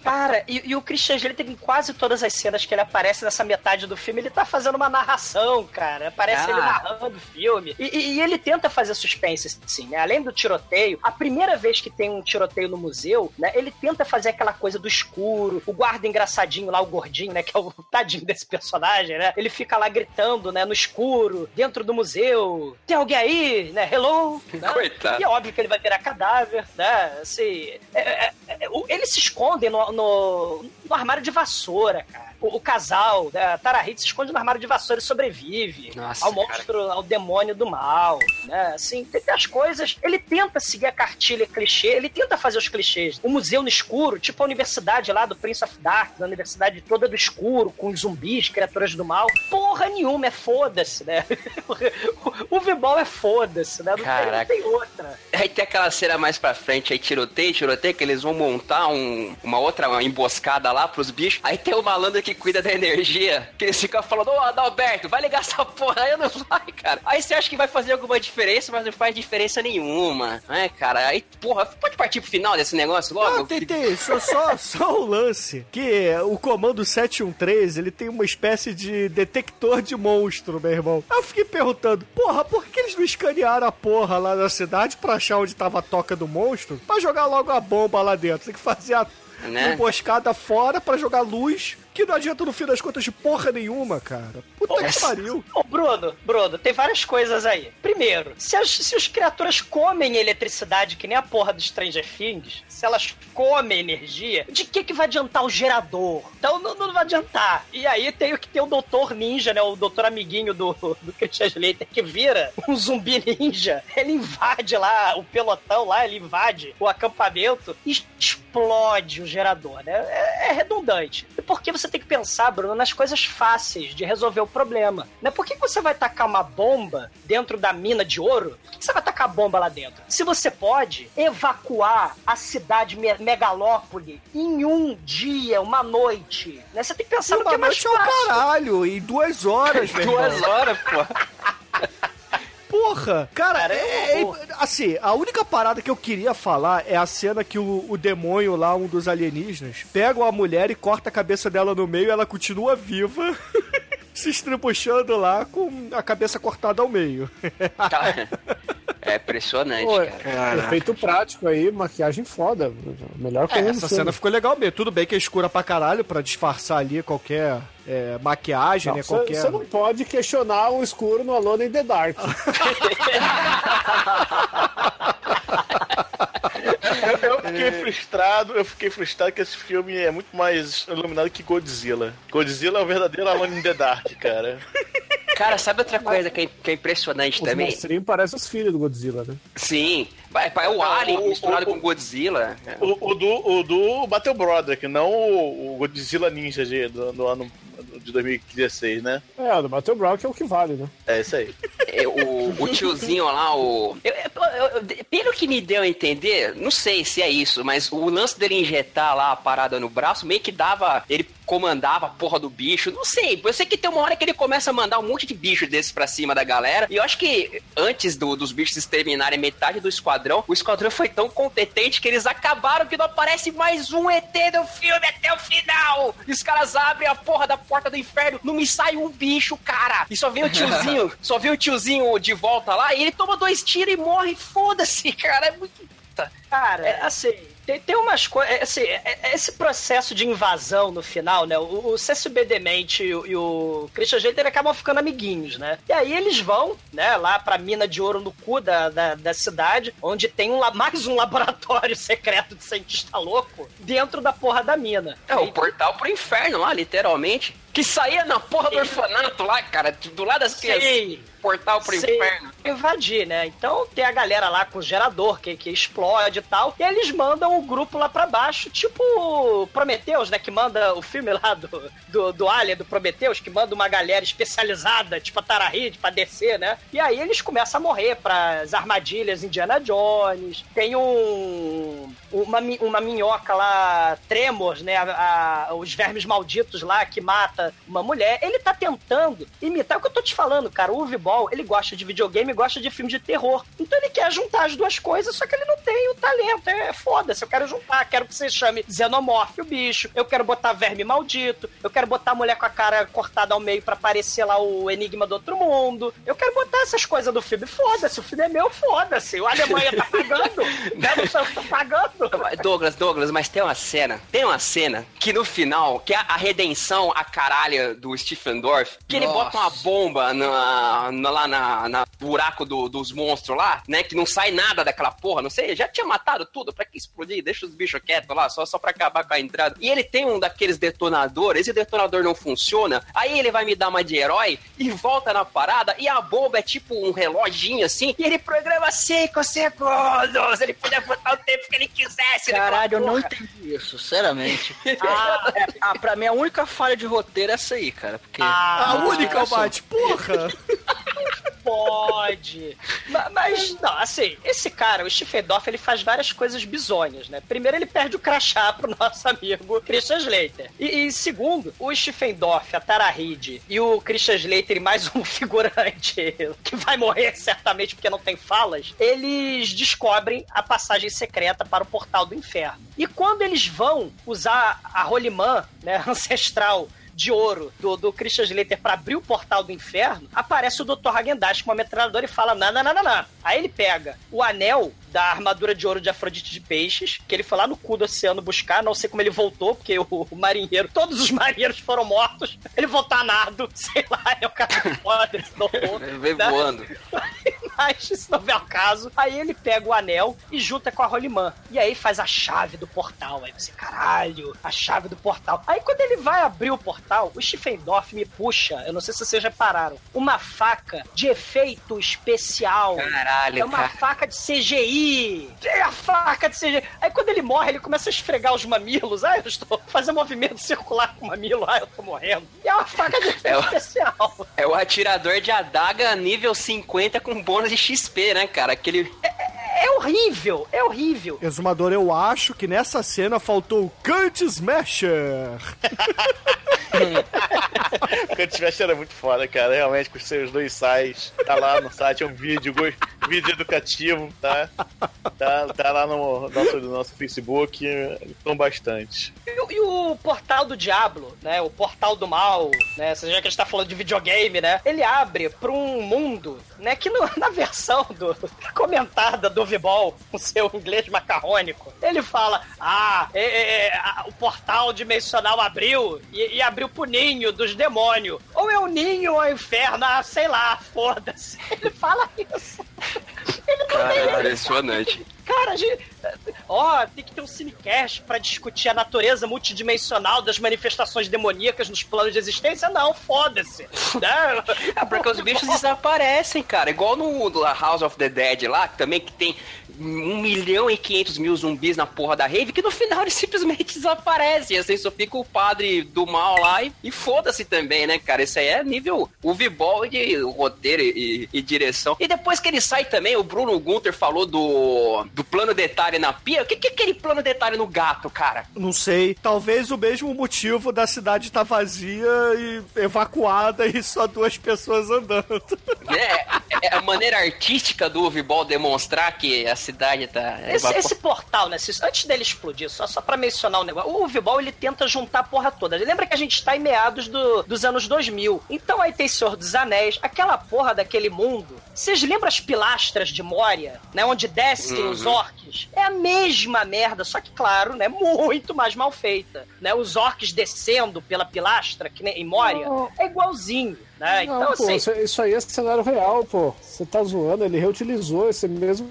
Cara, e, e o Christian Slater em quase todas as cenas que ele aparece nessa metade do filme, ele tá fazendo uma narração, cara. Aparece Ah. ele narrando o filme. E, e- e ele tenta fazer suspense, assim, né? Além do tiroteio, a primeira vez que tem um tiroteio no museu, né? Ele tenta fazer aquela coisa do escuro, o guarda engraçadinho lá, o gordinho, né? Que é o tadinho desse personagem, né? Ele fica lá gritando, né? No escuro, dentro do museu. Tem alguém aí, né? Hello? Né? Coitado. E é óbvio que ele vai virar cadáver, né? Assim, é- é- é- eles se escondem no, no, no armário de vassoura, cara. O, o casal, né, a Tara Reid se esconde no armário de vassoura e sobrevive Nossa, ao cara. monstro, ao demônio do mal, né? Assim, tem, tem as coisas. Ele tenta seguir a cartilha clichê, ele tenta fazer os clichês. O museu no escuro, tipo a universidade lá do Prince of Dark, da universidade toda do escuro, com zumbis, criaturas do mal. Porra nenhuma, é foda-se, né? o, o V-Ball é foda-se, né? Não tem, não Caraca. tem outra. Aí tem aquela cena mais pra frente, aí tiroteio, tiroteio, que eles vão montar um- uma outra uma emboscada lá pros bichos. Aí tem o malandro que cuida da energia, que eles ficam falando, ô Adalberto, vai ligar essa porra. Aí não vai, cara. Aí você acha que vai fazer alguma diferença, mas não faz diferença nenhuma. É, cara, aí, porra, pode partir pro final desse negócio logo? Não, tem, tem, só, só, só um lance. Que o comando 713, ele tem uma espécie de detector de monstro, meu irmão. Aí eu fiquei perguntando, porra, por que eles não escanearam a porra lá na cidade pra achar onde tava a toca do monstro? Pra jogar logo a bomba lá dentro. Tem que fazer a Né? emboscada fora pra jogar luz, que não adianta no fim das contas de porra nenhuma, cara. Puta que pariu. Ô, Bruno, Bruno, tem várias coisas aí. Primeiro, se as, se as criaturas comem eletricidade, que nem a porra do Stranger Things, se elas comem energia, de que que vai adiantar o gerador? Então não, não vai adiantar. E aí tem o que tem o Doutor Ninja, né? O Doutor Amiguinho do, do Christian Slater, que vira um zumbi ninja. Ele invade lá o pelotão lá, ele invade o acampamento e explode o gerador, né? É, é redundante. E por que você tem que pensar, Bruno, nas coisas fáceis de resolver o problema? Né? Por que você vai tacar uma bomba dentro da mina de ouro? Por que você vai tacar a bomba lá dentro? Se você pode evacuar a cidade me megalópole em um dia, uma noite, né? Você tem que pensar no que Uma é mais noite é o fácil. caralho, em duas horas, meu Duas horas, pô. Porra! Cara, Cara, é, é é- assim, a única parada que eu queria falar é a cena que o, o demônio lá, um dos alienígenas, pega uma mulher e corta a cabeça dela no meio e ela continua viva. Se estribuchando lá com a cabeça cortada ao meio. Tá. É impressionante, Pô, cara. efeito prático aí, maquiagem foda. Melhor É, coisa do essa filme. cena ficou legal mesmo. Tudo bem que é escura pra caralho pra disfarçar ali qualquer é, maquiagem, né? Você Qualquer. você não pode questionar o escuro no Alone in the Dark. Fiquei frustrado, eu fiquei frustrado que esse filme é muito mais iluminado que Godzilla. Godzilla é o verdadeiro Alone in the Dark, cara. Cara, sabe outra coisa que é, que é impressionante Os também? monstrinhos parecem os filhos do Godzilla, né? Sim. É o Alien o- misturado o- com Godzilla. O, o do, o do Battle Brother, que não o, o Godzilla Ninja de, do, do ano de 2016, né? É, o do Battle Brown que é o que vale, né? É isso aí. É, o, o tiozinho lá, o. eu- eu- eu- pelo que me deu a entender, não sei se é isso, mas o lance dele injetar lá a parada no braço meio que dava. Ele comandava a porra do bicho. Não sei, eu sei que tem uma hora que ele começa a mandar um monte de bicho desses pra cima da galera. E eu acho que antes do- dos bichos exterminarem metade do esquadrão, o esquadrão foi tão competente que eles acabaram que não aparece mais um ET do filme até o final. E os caras abrem a porra da porta do inferno, não me sai um bicho, cara. E só vem o tiozinho, só vem o tiozinho de volta lá e ele toma dois tiros e morre. Foda-se, cara. É muito. Puta. Cara, é, assim, tem, tem umas coisas. Assim, é- é- esse processo de invasão no final, né? O, o CSB Demente e o, e o Christian Jeter acabam ficando amiguinhos, né? E aí eles vão, né, lá pra mina de ouro no cu da, da, da cidade, onde tem um, mais um laboratório secreto de cientista louco dentro da porra da mina. É, o portal pro inferno lá, literalmente. Que saía na porra do orfanato lá, cara, do lado das crianças. Sim. Portal pro Sim, inferno. Invadir, né? Então tem a galera lá com o gerador que, que explode e tal. E eles mandam o grupo lá pra baixo, tipo Prometheus, né? Que manda o filme lá do, do, do Alien, do Prometheus, que manda uma galera especializada, tipo a Tarahid, pra descer, né? E aí eles começam a morrer pras armadilhas Indiana Jones. Tem um. Uma, uma minhoca lá, Tremors, né? A- a- os vermes malditos lá que mata uma mulher. Ele tá tentando imitar o que eu tô te falando, cara. O Uwe Ball, ele gosta de videogame e gosta de filme de terror. Então ele quer juntar as duas coisas, só que ele não tem o talento. É foda-se, eu quero juntar. Quero que você chame Xenomorph, o bicho. Eu quero botar verme maldito. Eu quero botar a mulher com a cara cortada ao meio pra parecer lá o Enigma do Outro Mundo. Eu quero botar essas coisas do filme. Foda-se, o filme é meu, foda-se. A Alemanha tá pagando. né? Não sei, tô pagando. Douglas, Douglas, mas tem uma cena, tem uma cena que no final, que é a redenção, a caralha do Stephen Dorff, que ele Nossa. bota uma bomba na- lá na, na buraco do- dos monstros lá, né, que não sai nada daquela porra, não sei, já tinha matado tudo, pra que explodir? Deixa os bichos quietos lá, só, só pra acabar com a entrada. E ele tem um daqueles detonadores, esse detonador não funciona, aí ele vai me dar uma de herói e volta na parada, e a bomba é tipo um reloginho assim, e ele programa 5 segundos, ele podia botar o tempo que ele quisesse. Caralho, eu não entendi isso, sinceramente. ah, é, ah, pra mim a única falha de roteiro é essa aí, cara. Porque A única. Bate, porra! Pode. Ma- Mas, não, assim, esse cara, o Stephen Dorff, ele faz várias coisas bizonhas, né? Primeiro, ele perde o crachá pro nosso amigo Christian Slater. E, e segundo, o Stephen Dorff, a Tara Reid e o Christian Slater e mais um figurante que vai morrer certamente porque não tem falas, eles descobrem a passagem secreta para o portal do inferno. E quando eles vão usar a Rolimã, né, ancestral, de ouro do, do Christian Slater pra abrir o portal do inferno, aparece o Dr. Hagendash com uma metralhadora e fala: não, não, não, não, não. Aí ele pega o anel da armadura de ouro de Afrodite de Peixes, que ele foi lá no cu do oceano buscar, não sei como ele voltou, porque o, o marinheiro, todos os marinheiros foram mortos. Ele voltou a nado, sei lá, é o cara foda, esse veio né? voando. Mas, se não vier o caso, aí ele pega o anel e junta com a Rolimã. E aí faz a chave do portal. Aí você, caralho, a chave do portal. Aí quando ele vai abrir o portal, o Stephen Dorff me puxa, eu não sei se vocês repararam, uma faca de efeito especial. Caralho, É uma cara. faca de CGI. É a faca de CGI. Aí quando ele morre, ele começa a esfregar os mamilos. Ah, eu estou fazendo movimento circular com o mamilo. Ah, eu tô morrendo. E é uma faca de efeito É o- especial. É o atirador de adaga nível 50 com bônus de XP, né, cara? Aquele. É horrível, é horrível. Exumador, eu acho que nessa cena faltou o Cut Smasher. Cut Smash era muito foda, cara. Realmente, com os seus dois sais. Tá lá no site, é um vídeo, go- vídeo educativo, tá? Tá, tá lá no nosso, no nosso Facebook. São bastante. E, o- e o portal do Diablo, né? O portal do mal, né? Já que a gente tá falando de videogame, né? Ele abre pra um mundo, né? Que no- na versão do comentada do Vibol, com seu inglês macarrônico, ele fala: Ah, é, é, é, a- o portal dimensional abriu e, e abriu pro ninho dos demônios. Ou é o ninho ou é o inferno, ah, sei lá, foda-se. Ele fala isso. Ele não Cara, é impressionante. Cara, a gente. Ó, tem que ter um cinecast pra discutir a natureza multidimensional das manifestações demoníacas nos planos de existência? Não, foda-se. Né? É porque os bichos desaparecem, cara. Igual no House of the Dead lá, que também que tem um milhão e quinhentos mil zumbis na porra da rave que no final eles simplesmente desaparecem. Assim, só fica o padre do mal lá e, e foda-se também, né, cara? Isso aí é nível Uvibol de roteiro e, e direção. E depois que ele sai também, o Bruno Gunter falou do, do plano detalhe na pia. O que, que é aquele plano detalhe no gato, cara? Não sei. Talvez o mesmo motivo da cidade estar vazia e evacuada e só duas pessoas andando. É, é a maneira artística do Uvibol demonstrar que a cidade tá. Esse, esse portal, né? se- Antes dele explodir, só, só pra mencionar o negócio, o Uvibol ele tenta juntar a porra toda. Lembra que a gente tá em meados do- dos anos 2000. Então aí tem Senhor dos Anéis, aquela porra daquele mundo. Vocês lembram as pilastras de Moria, né? Onde descem Uhum. os orcs? É a mesma merda, só que, claro, né? Muito mais mal feita. Né? Os orcs descendo pela pilastra, que nem em Moria, é igualzinho. Né? Não, Então, pô, assim. isso, isso aí é cenário real, pô. Você tá zoando, ele reutilizou esse mesmo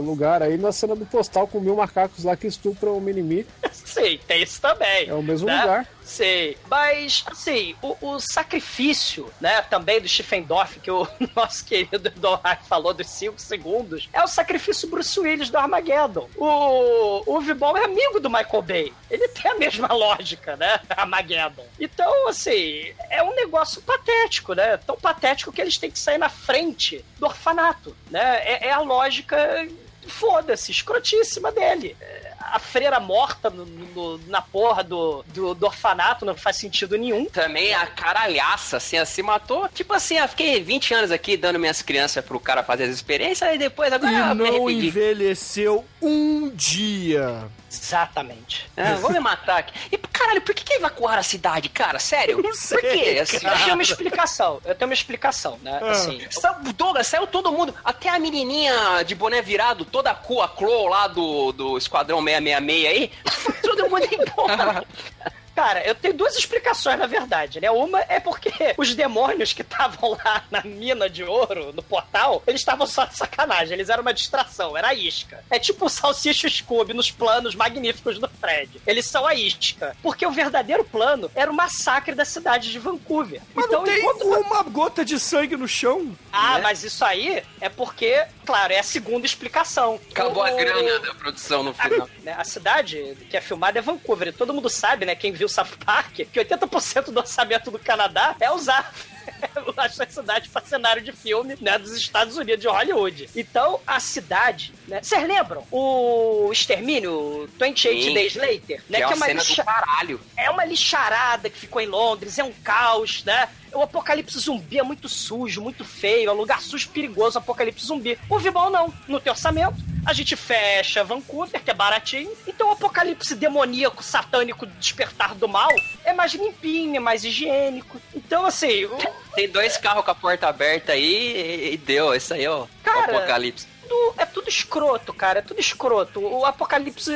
lugar aí na cena do postal com mil macacos lá que estupram o Minimi. Sim, tem isso também. É o mesmo né? lugar. Sei. Mas, assim, o, o sacrifício, né, também do Schiffendorf, que o nosso querido Donai falou dos 5 segundos, é o sacrifício Bruce Willis do Armageddon. O, o Vibol é amigo do Michael Bay. Ele tem a mesma lógica, né? Armageddon. Então, assim, é um negócio patético, né? Tão patético que eles têm que sair na frente do orfanato, né? É, é a lógica foda-se, escrotíssima dele. É, A freira morta no- no- na porra do, do, do orfanato não faz sentido nenhum. Também a caralhaça, assim, assim, matou. Tipo assim, eu fiquei 20 anos aqui dando minhas crianças pro cara fazer as experiências e depois agora E não envelheceu um dia. Exatamente. Ah, vou me matar aqui. E caralho, por que, que evacuaram a cidade, cara? Sério? Não sei, Por quê? Assim, Eu tenho uma explicação. Eu tenho uma explicação, né? Ah. Assim, Sa- Douglas, saiu todo mundo, até a menininha de boné virado, toda a cu, a Chloe lá do, do Esquadrão 666 aí, todo mundo embora. Cara, eu tenho duas explicações, na verdade, né? Uma é porque os demônios que estavam lá na mina de ouro, no portal, eles estavam só de sacanagem, eles eram uma distração, era a isca. É tipo o Salsicha Scooby nos planos magníficos do Fred. Eles são a isca. Porque o verdadeiro plano era o massacre da cidade de Vancouver. Mas então, não tem enquanto... uma gota de sangue no chão. Ah, mas isso aí é porque, claro, é a segunda explicação. Acabou a O- grana da produção no a, final. né, a cidade que é filmada é Vancouver. E todo mundo sabe, né? Quem viu South Park, que 80% do orçamento do Canadá é usar essa cidade para cenário de filme, né? Dos Estados Unidos, de Hollywood. Então, a cidade, né? Vocês lembram? O Extermínio 28 Sim. Days Later, né? Que é uma cena lixa- do caralho. é uma lixarada que ficou em Londres, é um caos, né? O apocalipse zumbi é muito sujo, muito feio, é um lugar sujo, perigoso, o apocalipse zumbi. O Vibal não, no teu orçamento. A gente fecha Vancouver, que é baratinho. Então o apocalipse demoníaco, satânico, despertar do mal é mais limpinho, é mais higiênico. Então, assim, o- Tem dois carros com a porta aberta aí e, deu. Isso aí, ó. Cara, o apocalipse. tudo- é tudo escroto, cara. É tudo escroto. O apocalipse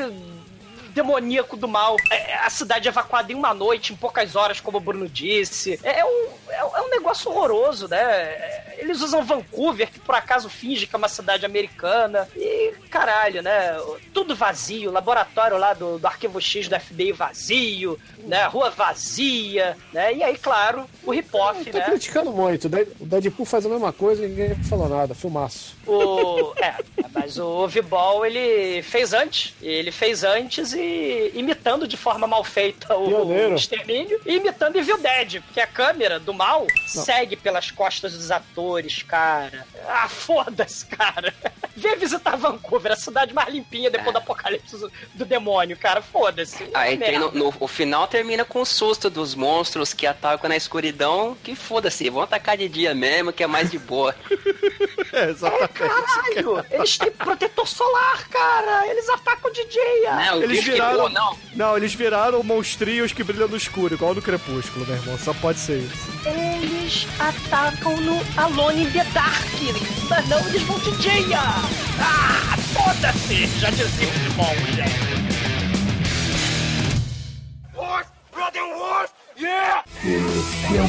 demoníaco do mal. É, a cidade evacuada em uma noite, em poucas horas, como o Bruno disse. É, é um, é, um- é um negócio horroroso, né? Eles usam Vancouver, que por acaso finge que é uma cidade americana. E caralho, né? Tudo vazio. Laboratório lá do, do Arquivo X do FBI vazio, né? Rua vazia, né? E aí, claro, o rip-off, Tá né? criticando muito. O Deadpool faz a mesma coisa e ninguém falou nada. Filmaço. O, é, mas o Vibol ele fez antes. Ele fez antes e imitando de forma mal feita o, Pioneiro. o extermínio e imitando Evil Dead, porque a câmera do mal segue pelas costas dos atores, cara. Ah, foda-se, cara. Vem visitar Vancouver, a cidade mais limpinha depois do apocalipse do, demônio, cara. Foda-se. Aí É tem no, no- o final termina com o susto dos monstros que atacam na escuridão. Que foda-se, vão atacar de dia mesmo, que é mais de boa. É, exatamente. Caralho, eles têm protetor solar, cara. Eles atacam de dia. Né? O Eles viraram. não. Não, eles viraram monstrinhos que brilham no escuro, igual no crepúsculo, meu irmão. Só pode ser isso eles atacam-no Alone the Dark. Senão eles vão de dia. Ah, foda-se! Já dizia o bom, gente. Horse, brother, horse, yeah! Esse é o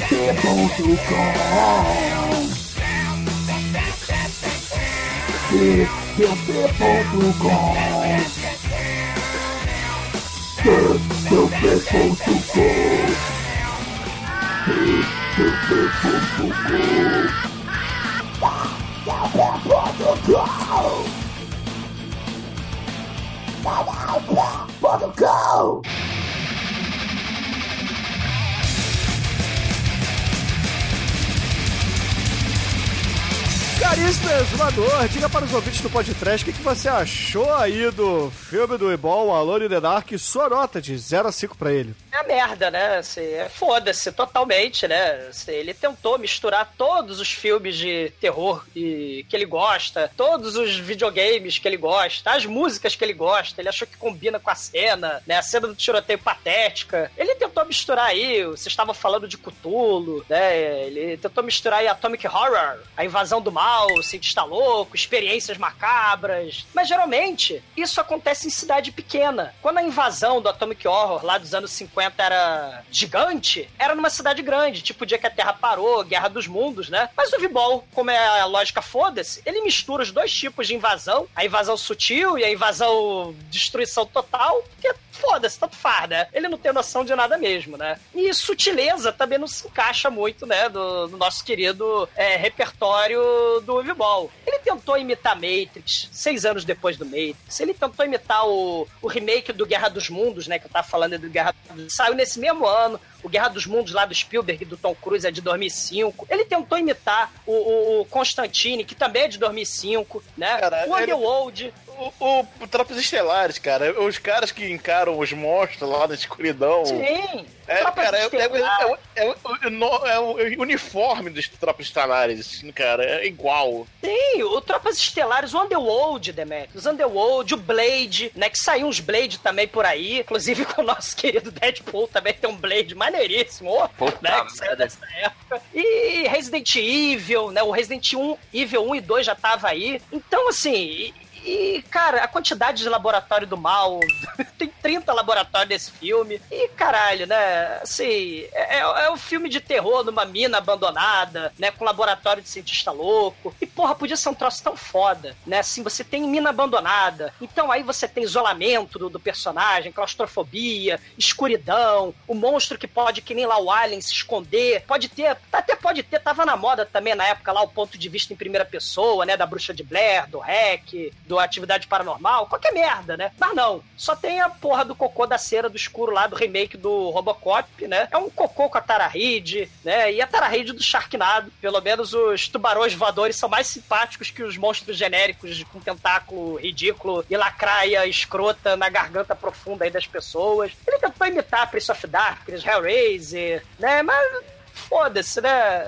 Caríssimo exumador, diga para os ouvintes do podcast o que, você achou aí do filme do Ebol, Alone in the Dark, sua nota de 0 a 5 para ele. É a merda, né? Assim, é Foda-se totalmente, né? Assim, ele tentou misturar todos os filmes de terror e, que ele gosta, todos os videogames que ele gosta, as músicas que ele gosta, ele achou que combina com a cena, né? A cena do tiroteio patética. Ele tentou misturar aí, você estava falando de Cthulhu, né? Ele tentou misturar aí Atomic Horror, a invasão do mal, o cientista louco, experiências macabras. Mas geralmente, isso acontece em cidade pequena. Quando a invasão do Atomic Horror lá dos anos 50 era gigante, era numa cidade grande, tipo o dia que a Terra parou, Guerra dos Mundos, né? Mas o V-Ball, como é a lógica foda-se, ele mistura os dois tipos de invasão, a invasão sutil e a invasão destruição total, porque foda-se, tanto faz, né? Ele não tem noção de nada mesmo, né? E sutileza também não se encaixa muito, né, do, do nosso querido é, repertório do V-Ball. Ele tentou imitar Matrix, seis anos depois do Matrix. Ele tentou imitar o, o remake do Guerra dos Mundos, né, que eu tava falando do Guerra dos... Saiu nesse mesmo ano. O Guerra dos Mundos lá do Spielberg, do Tom Cruise, é de 2005. Ele tentou imitar o, o, o Constantine, que também é de 2005, né? O ele- Underworld... O, o, o Tropas Estelares, cara, os caras que encaram os monstros lá na escuridão. Sim! É, Tropas cara, é, é, Estelares. é, é, é, no- é o uniforme dos Tropas Estelares, assim, cara, é igual. Sim, o Tropas Estelares, o Underworld, Demetrius, o Underworld, o Blade, né, que saiu uns Blade também por aí, inclusive com o nosso querido Deadpool também tem um Blade maneiríssimo, ó, Puta né, que saiu merda. nessa época. E Resident Evil, né, o Resident 1, Evil 1 e 2 já tava aí. Então, assim... E, cara, a quantidade de laboratório do mal, tem 30 laboratórios nesse filme. E, caralho, né? Assim, é, é um filme de terror numa mina abandonada, né? Com laboratório de cientista louco. E, porra, podia ser um troço tão foda, né? Assim, você tem mina abandonada. Então aí você tem isolamento do, do personagem, claustrofobia, escuridão, o monstro que pode, que nem lá o Alien, se esconder. Pode ter, até pode ter, tava na moda também na época lá o ponto de vista em primeira pessoa, né? Da bruxa de Blair, do Hack, do Atividade Paranormal, qualquer merda, né? Mas não, só tem a porra do cocô da cera do escuro lá do remake do Robocop, né? É um cocô com a Tara Reid, né? E a Tara Reid do Sharknado. Pelo menos os tubarões voadores são mais simpáticos que os monstros genéricos com tentáculo ridículo e lacraia escrota na garganta profunda aí das pessoas. Ele tentou imitar Prince of Darkness, Hellraiser, né? Mas foda-se, né?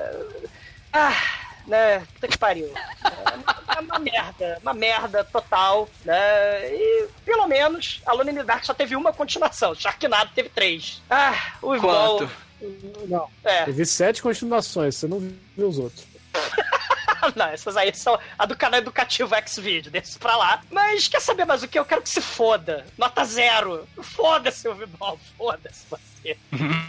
Ah, né? Puta que pariu. É uma merda, uma merda total, né? E pelo menos a in the Dark só teve uma continuação, Sharknado teve três. Ah, o. Quanto? Não. É. Teve sete continuações, você não viu os outros. Não, essas aí são a do canal educativo X-Video, deixa pra lá. Mas quer saber mais o que? Eu quero que se foda. Nota zero. Foda-se o Vibol, foda-se você.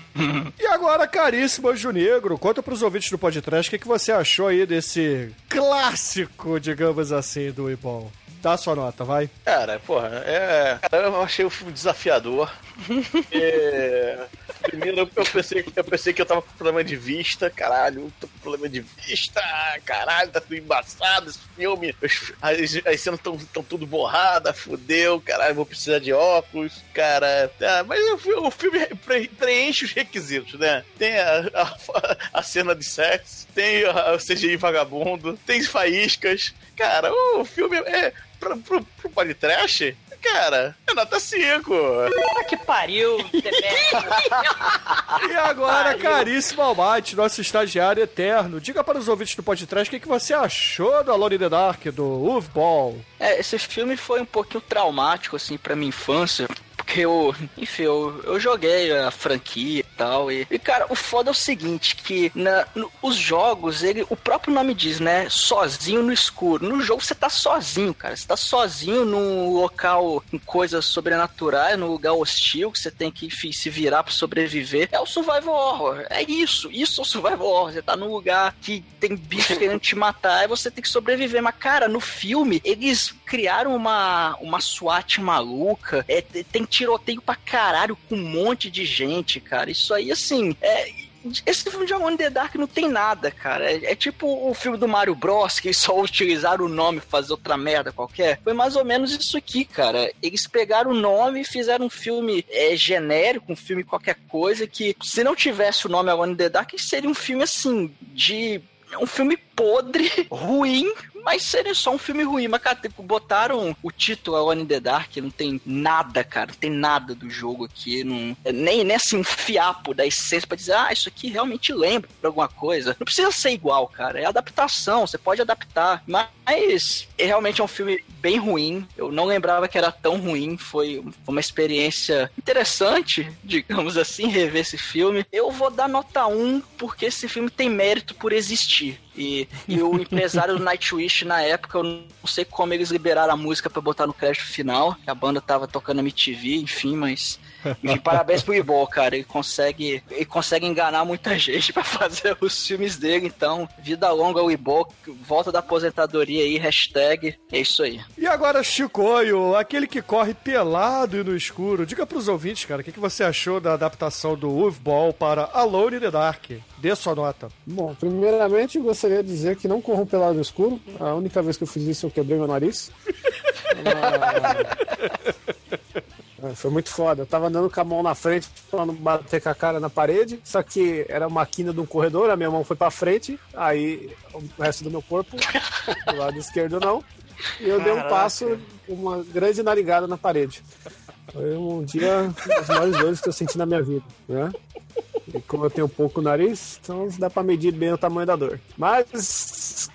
E agora, caríssimo Anjo Negro, conta pros ouvintes do podcast o que, que você achou aí desse clássico, digamos assim, do Ibol. Dá sua nota, vai. Cara, porra, é. Cara, eu achei o filme desafiador. É, Primeiro eu pensei, eu pensei que eu tava com problema de vista, caralho, tô com problema de vista, caralho, tá tudo embaçado esse filme. As, as, as cenas tão, tão tudo borrada, fudeu, caralho, vou precisar de óculos, cara. Tá, mas o, o filme pre- preenche os requisitos, né? Tem a, a, a cena de sexo, tem a, o CGI vagabundo, tem faíscas. Cara, o filme é. Pro, pro, pro podcast, cara, é nota 5. Puta que pariu. E agora, Pariu. caríssimo Almighty, nosso estagiário eterno, diga para os ouvintes do podcast o que, que você achou do Alone in the Dark, do Uwe Ball. É, esse filme foi um pouquinho traumático, assim, pra minha infância. Porque eu, enfim, eu, eu joguei a franquia tal. E, e, cara, o foda é o seguinte: que na, no- os jogos, ele, o próprio nome diz, né? Sozinho no escuro. No jogo você tá sozinho, cara. Você tá sozinho num local com coisas sobrenaturais, num lugar hostil, que você tem que, enfim, se virar pra sobreviver. É o survival horror. É isso. Isso é o survival horror. Você tá num lugar que tem bichos querendo te matar e você tem que sobreviver. Mas, cara, no filme, eles criaram uma, uma SWAT maluca. É, te- tem tiroteio pra caralho com um monte de gente, cara. Isso aí, assim, é. esse filme de Alone in the Dark não tem nada, cara. É, é tipo o filme do Mario Bros, que só utilizaram o nome pra fazer outra merda qualquer. Foi mais ou menos isso aqui, cara. Eles pegaram o nome e fizeram um filme é, genérico, um filme qualquer coisa, que se não tivesse o nome Alone in the Dark, seria um filme assim, de um filme podre, ruim, mas seria só um filme ruim. Mas, cara, tipo, botaram o título Alone in the Dark, não tem nada, cara, não tem nada do jogo aqui, não, nem, nem assim, um fiapo da essência pra dizer, ah, isso aqui realmente lembra alguma coisa. Não precisa ser igual, cara, é adaptação, você pode adaptar, mas é, realmente é um filme bem ruim. Eu não lembrava que era tão ruim, foi uma experiência interessante, digamos assim, rever esse filme. Eu vou dar nota 1 porque esse filme tem mérito por existir. E, e o empresário do Nightwish na época, eu não sei como eles liberaram a música pra botar no crédito final. A banda tava tocando MTV, enfim, mas. Enfim, parabéns pro Ibol, cara. Ele consegue, ele consegue enganar muita gente pra fazer os filmes dele. Então, vida longa ao Ibol. Volta da aposentadoria aí, hashtag. É isso aí. E agora, Chicoio, aquele que corre pelado e no escuro. Diga pros ouvintes, cara, o que, que você achou da adaptação do Uwe Ball para Alone in the Dark? Dê sua nota. Bom, primeiramente gostaria de dizer que não corro pelado no escuro. A única vez que eu fiz isso eu quebrei meu nariz. Ah, Foi muito foda. Eu tava andando com a mão na frente pra não bater com a cara na parede. Só que era uma quina de um corredor, a minha mão foi pra frente. Aí o resto do meu corpo, do lado esquerdo não. E eu dei um Caraca. passo, uma grande narigada na parede. Foi um dia dos maiores dores que eu senti na minha vida, né? E como eu tenho pouco nariz, então dá pra medir bem o tamanho da dor. Mas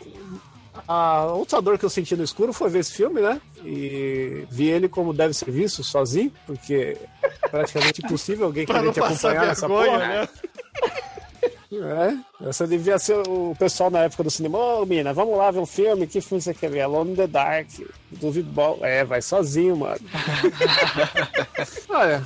a outra dor que eu senti no escuro foi ver esse filme, né? E vi ele como deve ser visto, sozinho, porque é praticamente impossível alguém querer te acompanhar nessa porra. né? É, essa devia ser o pessoal na época do cinema. Ô, mina, vamos lá ver um filme. Que filme você quer ver? Alone in the Dark, do Ball. É, vai sozinho, mano. Olha,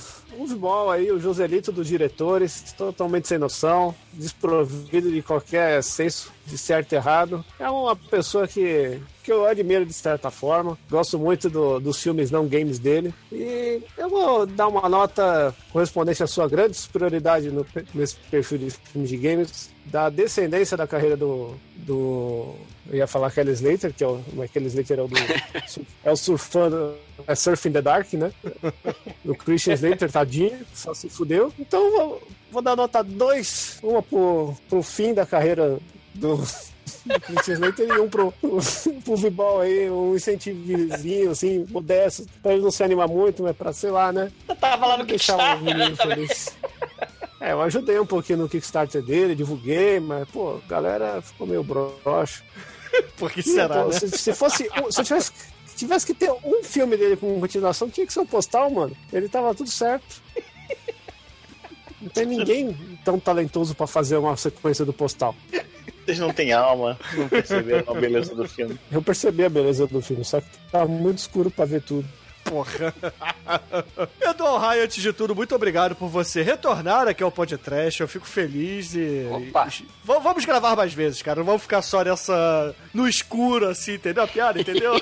o Ball aí, o Joselito dos diretores, totalmente sem noção, desprovido de qualquer senso de certo e errado. É uma pessoa que, que eu admiro de certa forma. Gosto muito do- dos filmes não games dele. E eu vou dar uma nota correspondente à sua grande superioridade no, nesse perfil de filmes de games, da descendência da carreira do. do eu ia falar Kelly Slater, que é o. Mas Kelly Slater é o do. é o surfando. É Surfing the Dark, né? Do Christian Slater, tadinho, só se fudeu. Então vou, vou dar nota 2, uma pro, pro fim da carreira do, do Christian Slater e um pro, pro, pro Vibal aí, um incentivozinho, assim, modesto, pra ele não se animar muito, mas pra, sei lá, né? Eu tava lá no Deixar o Kickstarter, menino feliz. É, eu ajudei um pouquinho no Kickstarter dele, divulguei, mas, pô, a galera ficou meio broxo. Por que será, pô, né? se, se fosse. um- Se eu tivesse, tivesse que ter um filme dele com continuação, tinha que ser o postal, mano. Ele tava tudo certo. Não tem ninguém tão talentoso pra fazer uma sequência do postal. Vocês não têm alma, não perceberam a beleza do filme. Eu percebi a beleza do filme, só que tava muito escuro pra ver tudo. Porra. Eduardo Rai, antes de tudo, muito obrigado por você retornar aqui ao podcast. Eu fico feliz e. Opa. e- vamos gravar mais vezes, cara. Não vamos ficar só nessa. no escuro, assim, entendeu? A piada, entendeu?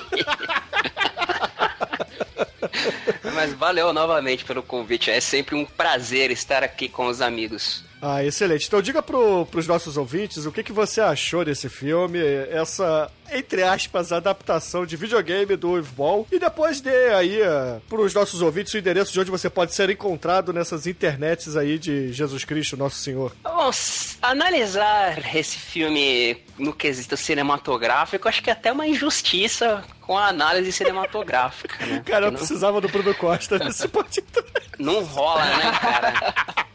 Mas valeu novamente pelo convite. É sempre um prazer estar aqui com os amigos. Ah, excelente. Então diga pro, pros nossos ouvintes o que, que você achou desse filme, essa, entre aspas, adaptação de videogame do Ball. E depois dê aí uh, pros nossos ouvintes o endereço de onde você pode ser encontrado nessas internets aí de Jesus Cristo, Nosso Senhor. Vamos analisar esse filme no quesito cinematográfico. Acho que é até uma injustiça com a análise cinematográfica, né? Cara, eu Não- precisava do Bruno Costa nesse podcast. Não rola, né, cara?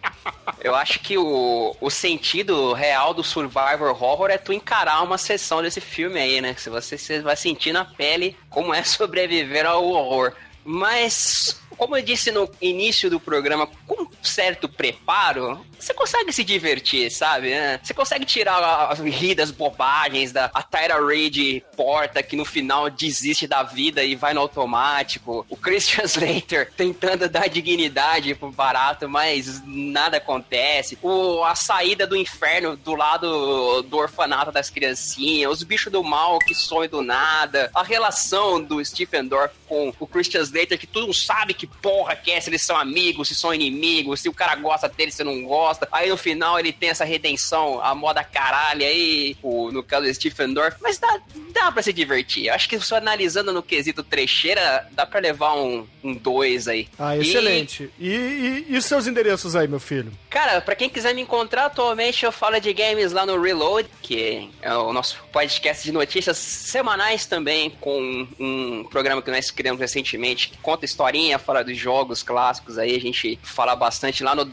Eu acho que o, o sentido real do Survivor Horror é tu encarar uma sessão desse filme aí, né? Se você, você vai sentir na pele como é sobreviver ao horror. Mas, como eu disse no início do programa, com certo preparo, você consegue se divertir, sabe? né? Você consegue tirar as rir das bobagens da a Tyra Reid porta que no final desiste da vida e vai no automático. O Christian Slater tentando dar dignidade pro barato, mas nada acontece. O, a saída do inferno do lado do orfanato das criancinhas, os bichos do mal que sonham do nada, a relação do Stephen Dorff com o Christian Slater, que tu não sabe que porra que é, se eles são amigos, se são inimigos, se o cara gosta dele, se não gosta. Bosta. Aí no final ele tem essa redenção, a moda caralho aí, o, no caso do Stephen Dorff. Mas dá, dá pra se divertir. Eu acho que só analisando no quesito trecheira, dá pra levar um 2 um aí. Ah, excelente. E... E, e, e seus endereços aí, meu filho? Cara, pra quem quiser me encontrar, atualmente eu falo de games lá no Reload, que é o nosso podcast de notícias semanais também, com um programa que nós criamos recentemente, que conta historinha, fala dos jogos clássicos aí, a gente fala bastante lá no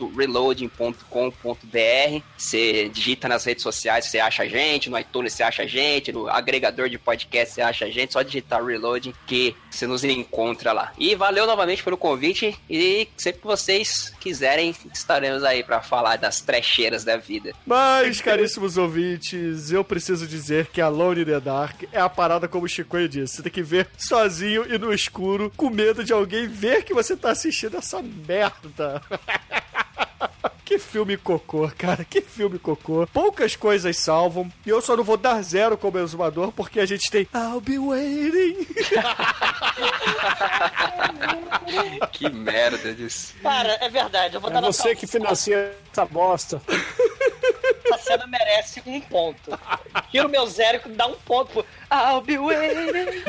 www.reloading.com.br. Você digita nas redes sociais, você acha a gente, no iTunes você acha a gente, no agregador de podcast você acha a gente, só digitar Reloading que você nos encontra lá. E valeu novamente pelo convite e sempre que vocês quiserem, estaremos aí para falar das trecheiras da vida. Mas, caríssimos ouvintes, eu preciso dizer que Alone in the Dark é a parada como o Chico disse. Você tem que ver sozinho e no escuro, com medo de alguém ver que você tá assistindo essa merda. Que filme cocô, cara. Que filme cocô. Poucas coisas salvam. E eu só não vou dar zero como exumador porque a gente tem I'll be waiting. que merda disso. Cara, é verdade. Eu vou É dar você que financia essa bosta. Essa cena merece um ponto. Tiro meu zero e dá um ponto pro I'll be waiting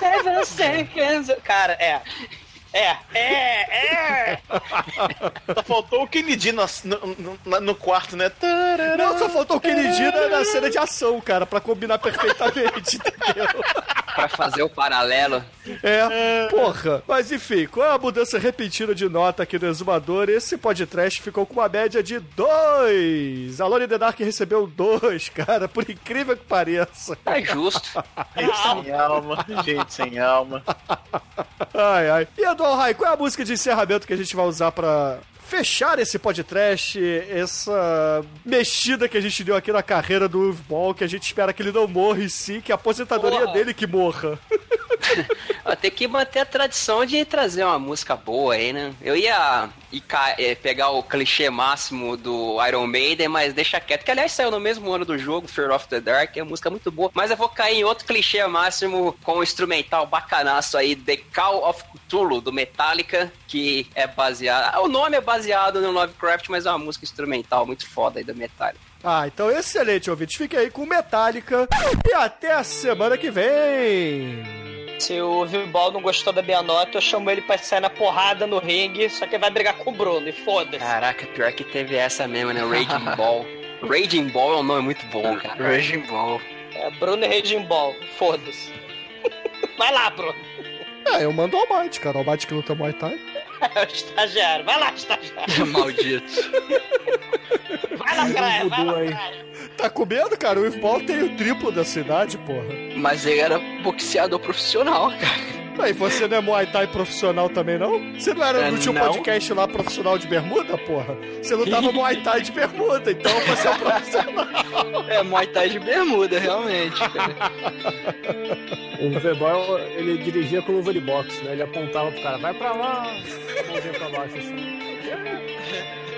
seven seconds. Cara, é. É, é, é! Só faltou o Kennedy no, no, no, quarto, né? Não, só faltou o Kennedy na, na cena de ação, cara, pra combinar perfeitamente, entendeu? Pra fazer o paralelo. É, porra. Mas enfim, com a mudança repentina de nota aqui do Exumador, esse podcast ficou com uma média de 2. A Lone The Dark recebeu 2, cara, por incrível que pareça. É justo. Gente sem alma, gente sem alma. Ai, ai. E Eduardo Rai, qual é a música de encerramento que a gente vai usar pra fechar esse podcast, essa mexida que a gente deu aqui na carreira do Uwe Ball, que a gente espera que ele não morra e sim, que a aposentadoria Porra. dele que morra. Tem que manter a tradição de trazer uma música boa aí, né? Eu ia eh, pegar o clichê máximo do Iron Maiden, mas deixa quieto. Que aliás saiu no mesmo ano do jogo, Fear of the Dark, é uma música muito boa. Mas eu vou cair em outro clichê máximo com o instrumental bacanaço aí, The Call of Cthulhu, do Metallica, que é baseado. O nome é baseado no Lovecraft, mas é uma música instrumental muito foda aí do Metallica. Ah, então excelente, ouvintes. Fique aí com Metallica e até a semana que vem. Se o Vibal não gostou da minha nota, eu chamo ele pra sair na porrada no ringue, só que ele vai brigar com o Bruno, e foda-se. Caraca, pior que teve essa mesmo, né? Raging Ball. Raging Ball é um nome muito bom, cara. Raging Ball. É Bruno e Raging Ball, foda-se. Vai lá, Bruno. É, eu mando o Almighty, cara. O Almighty que luta Muay Thai. É o estagiário. Vai lá, estagiário. Maldito. Vai lá, cara. Vai lá, cara. Tá com medo, cara? O Ball tem o triplo da cidade, porra. Mas ele era boxeador profissional, cara. Aí, você não é Muay Thai profissional também, não? Você não era É, no teu não. podcast lá profissional de bermuda, porra? Você lutava Muay Thai de bermuda, então você é um profissional. É Muay Thai de bermuda, realmente. cara. O Verbal, ele dirigia com luva de boxe, né? Ele apontava pro cara, vai pra lá, a mãozinha pra baixo assim.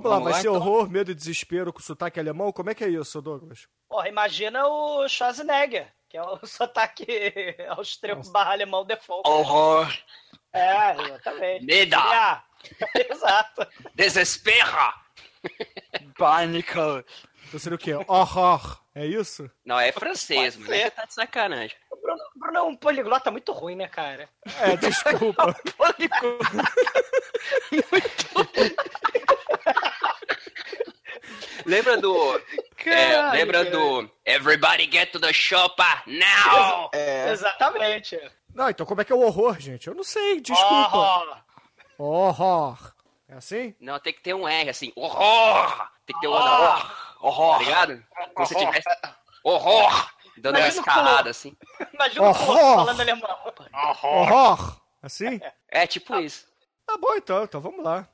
Vamos lá, Vamos vai lá, ser então? horror, medo e desespero com sotaque alemão? Como é que é isso, Douglas? Porra, imagina o Schwarzenegger, que é o sotaque austríaco barra alemão default. Horror, É, exatamente. Medo. Ah, Exato. Desespera! pânico. Então seria o quê? Horror. É isso? Não, é francês, ser. Você tá de sacanagem. O Bruno, Bruno é um poliglota muito ruim, né, cara? É, desculpa. Lembra do. é, lembra do. Everybody get to the shopper now! Exatamente. Não, então como é que é o horror, gente? Eu não sei, desculpa. Horror. Horror. É assim? Não, tem que ter um R assim. Horror! Tem que ter um horror. Horror. Tá ligado? Como se tivesse. Horror! Dando uma Imagina o escalada assim. Imagina o Horror. Colosso falando alemão. Horror. Assim? É tipo isso. Tá bom então, então vamos lá.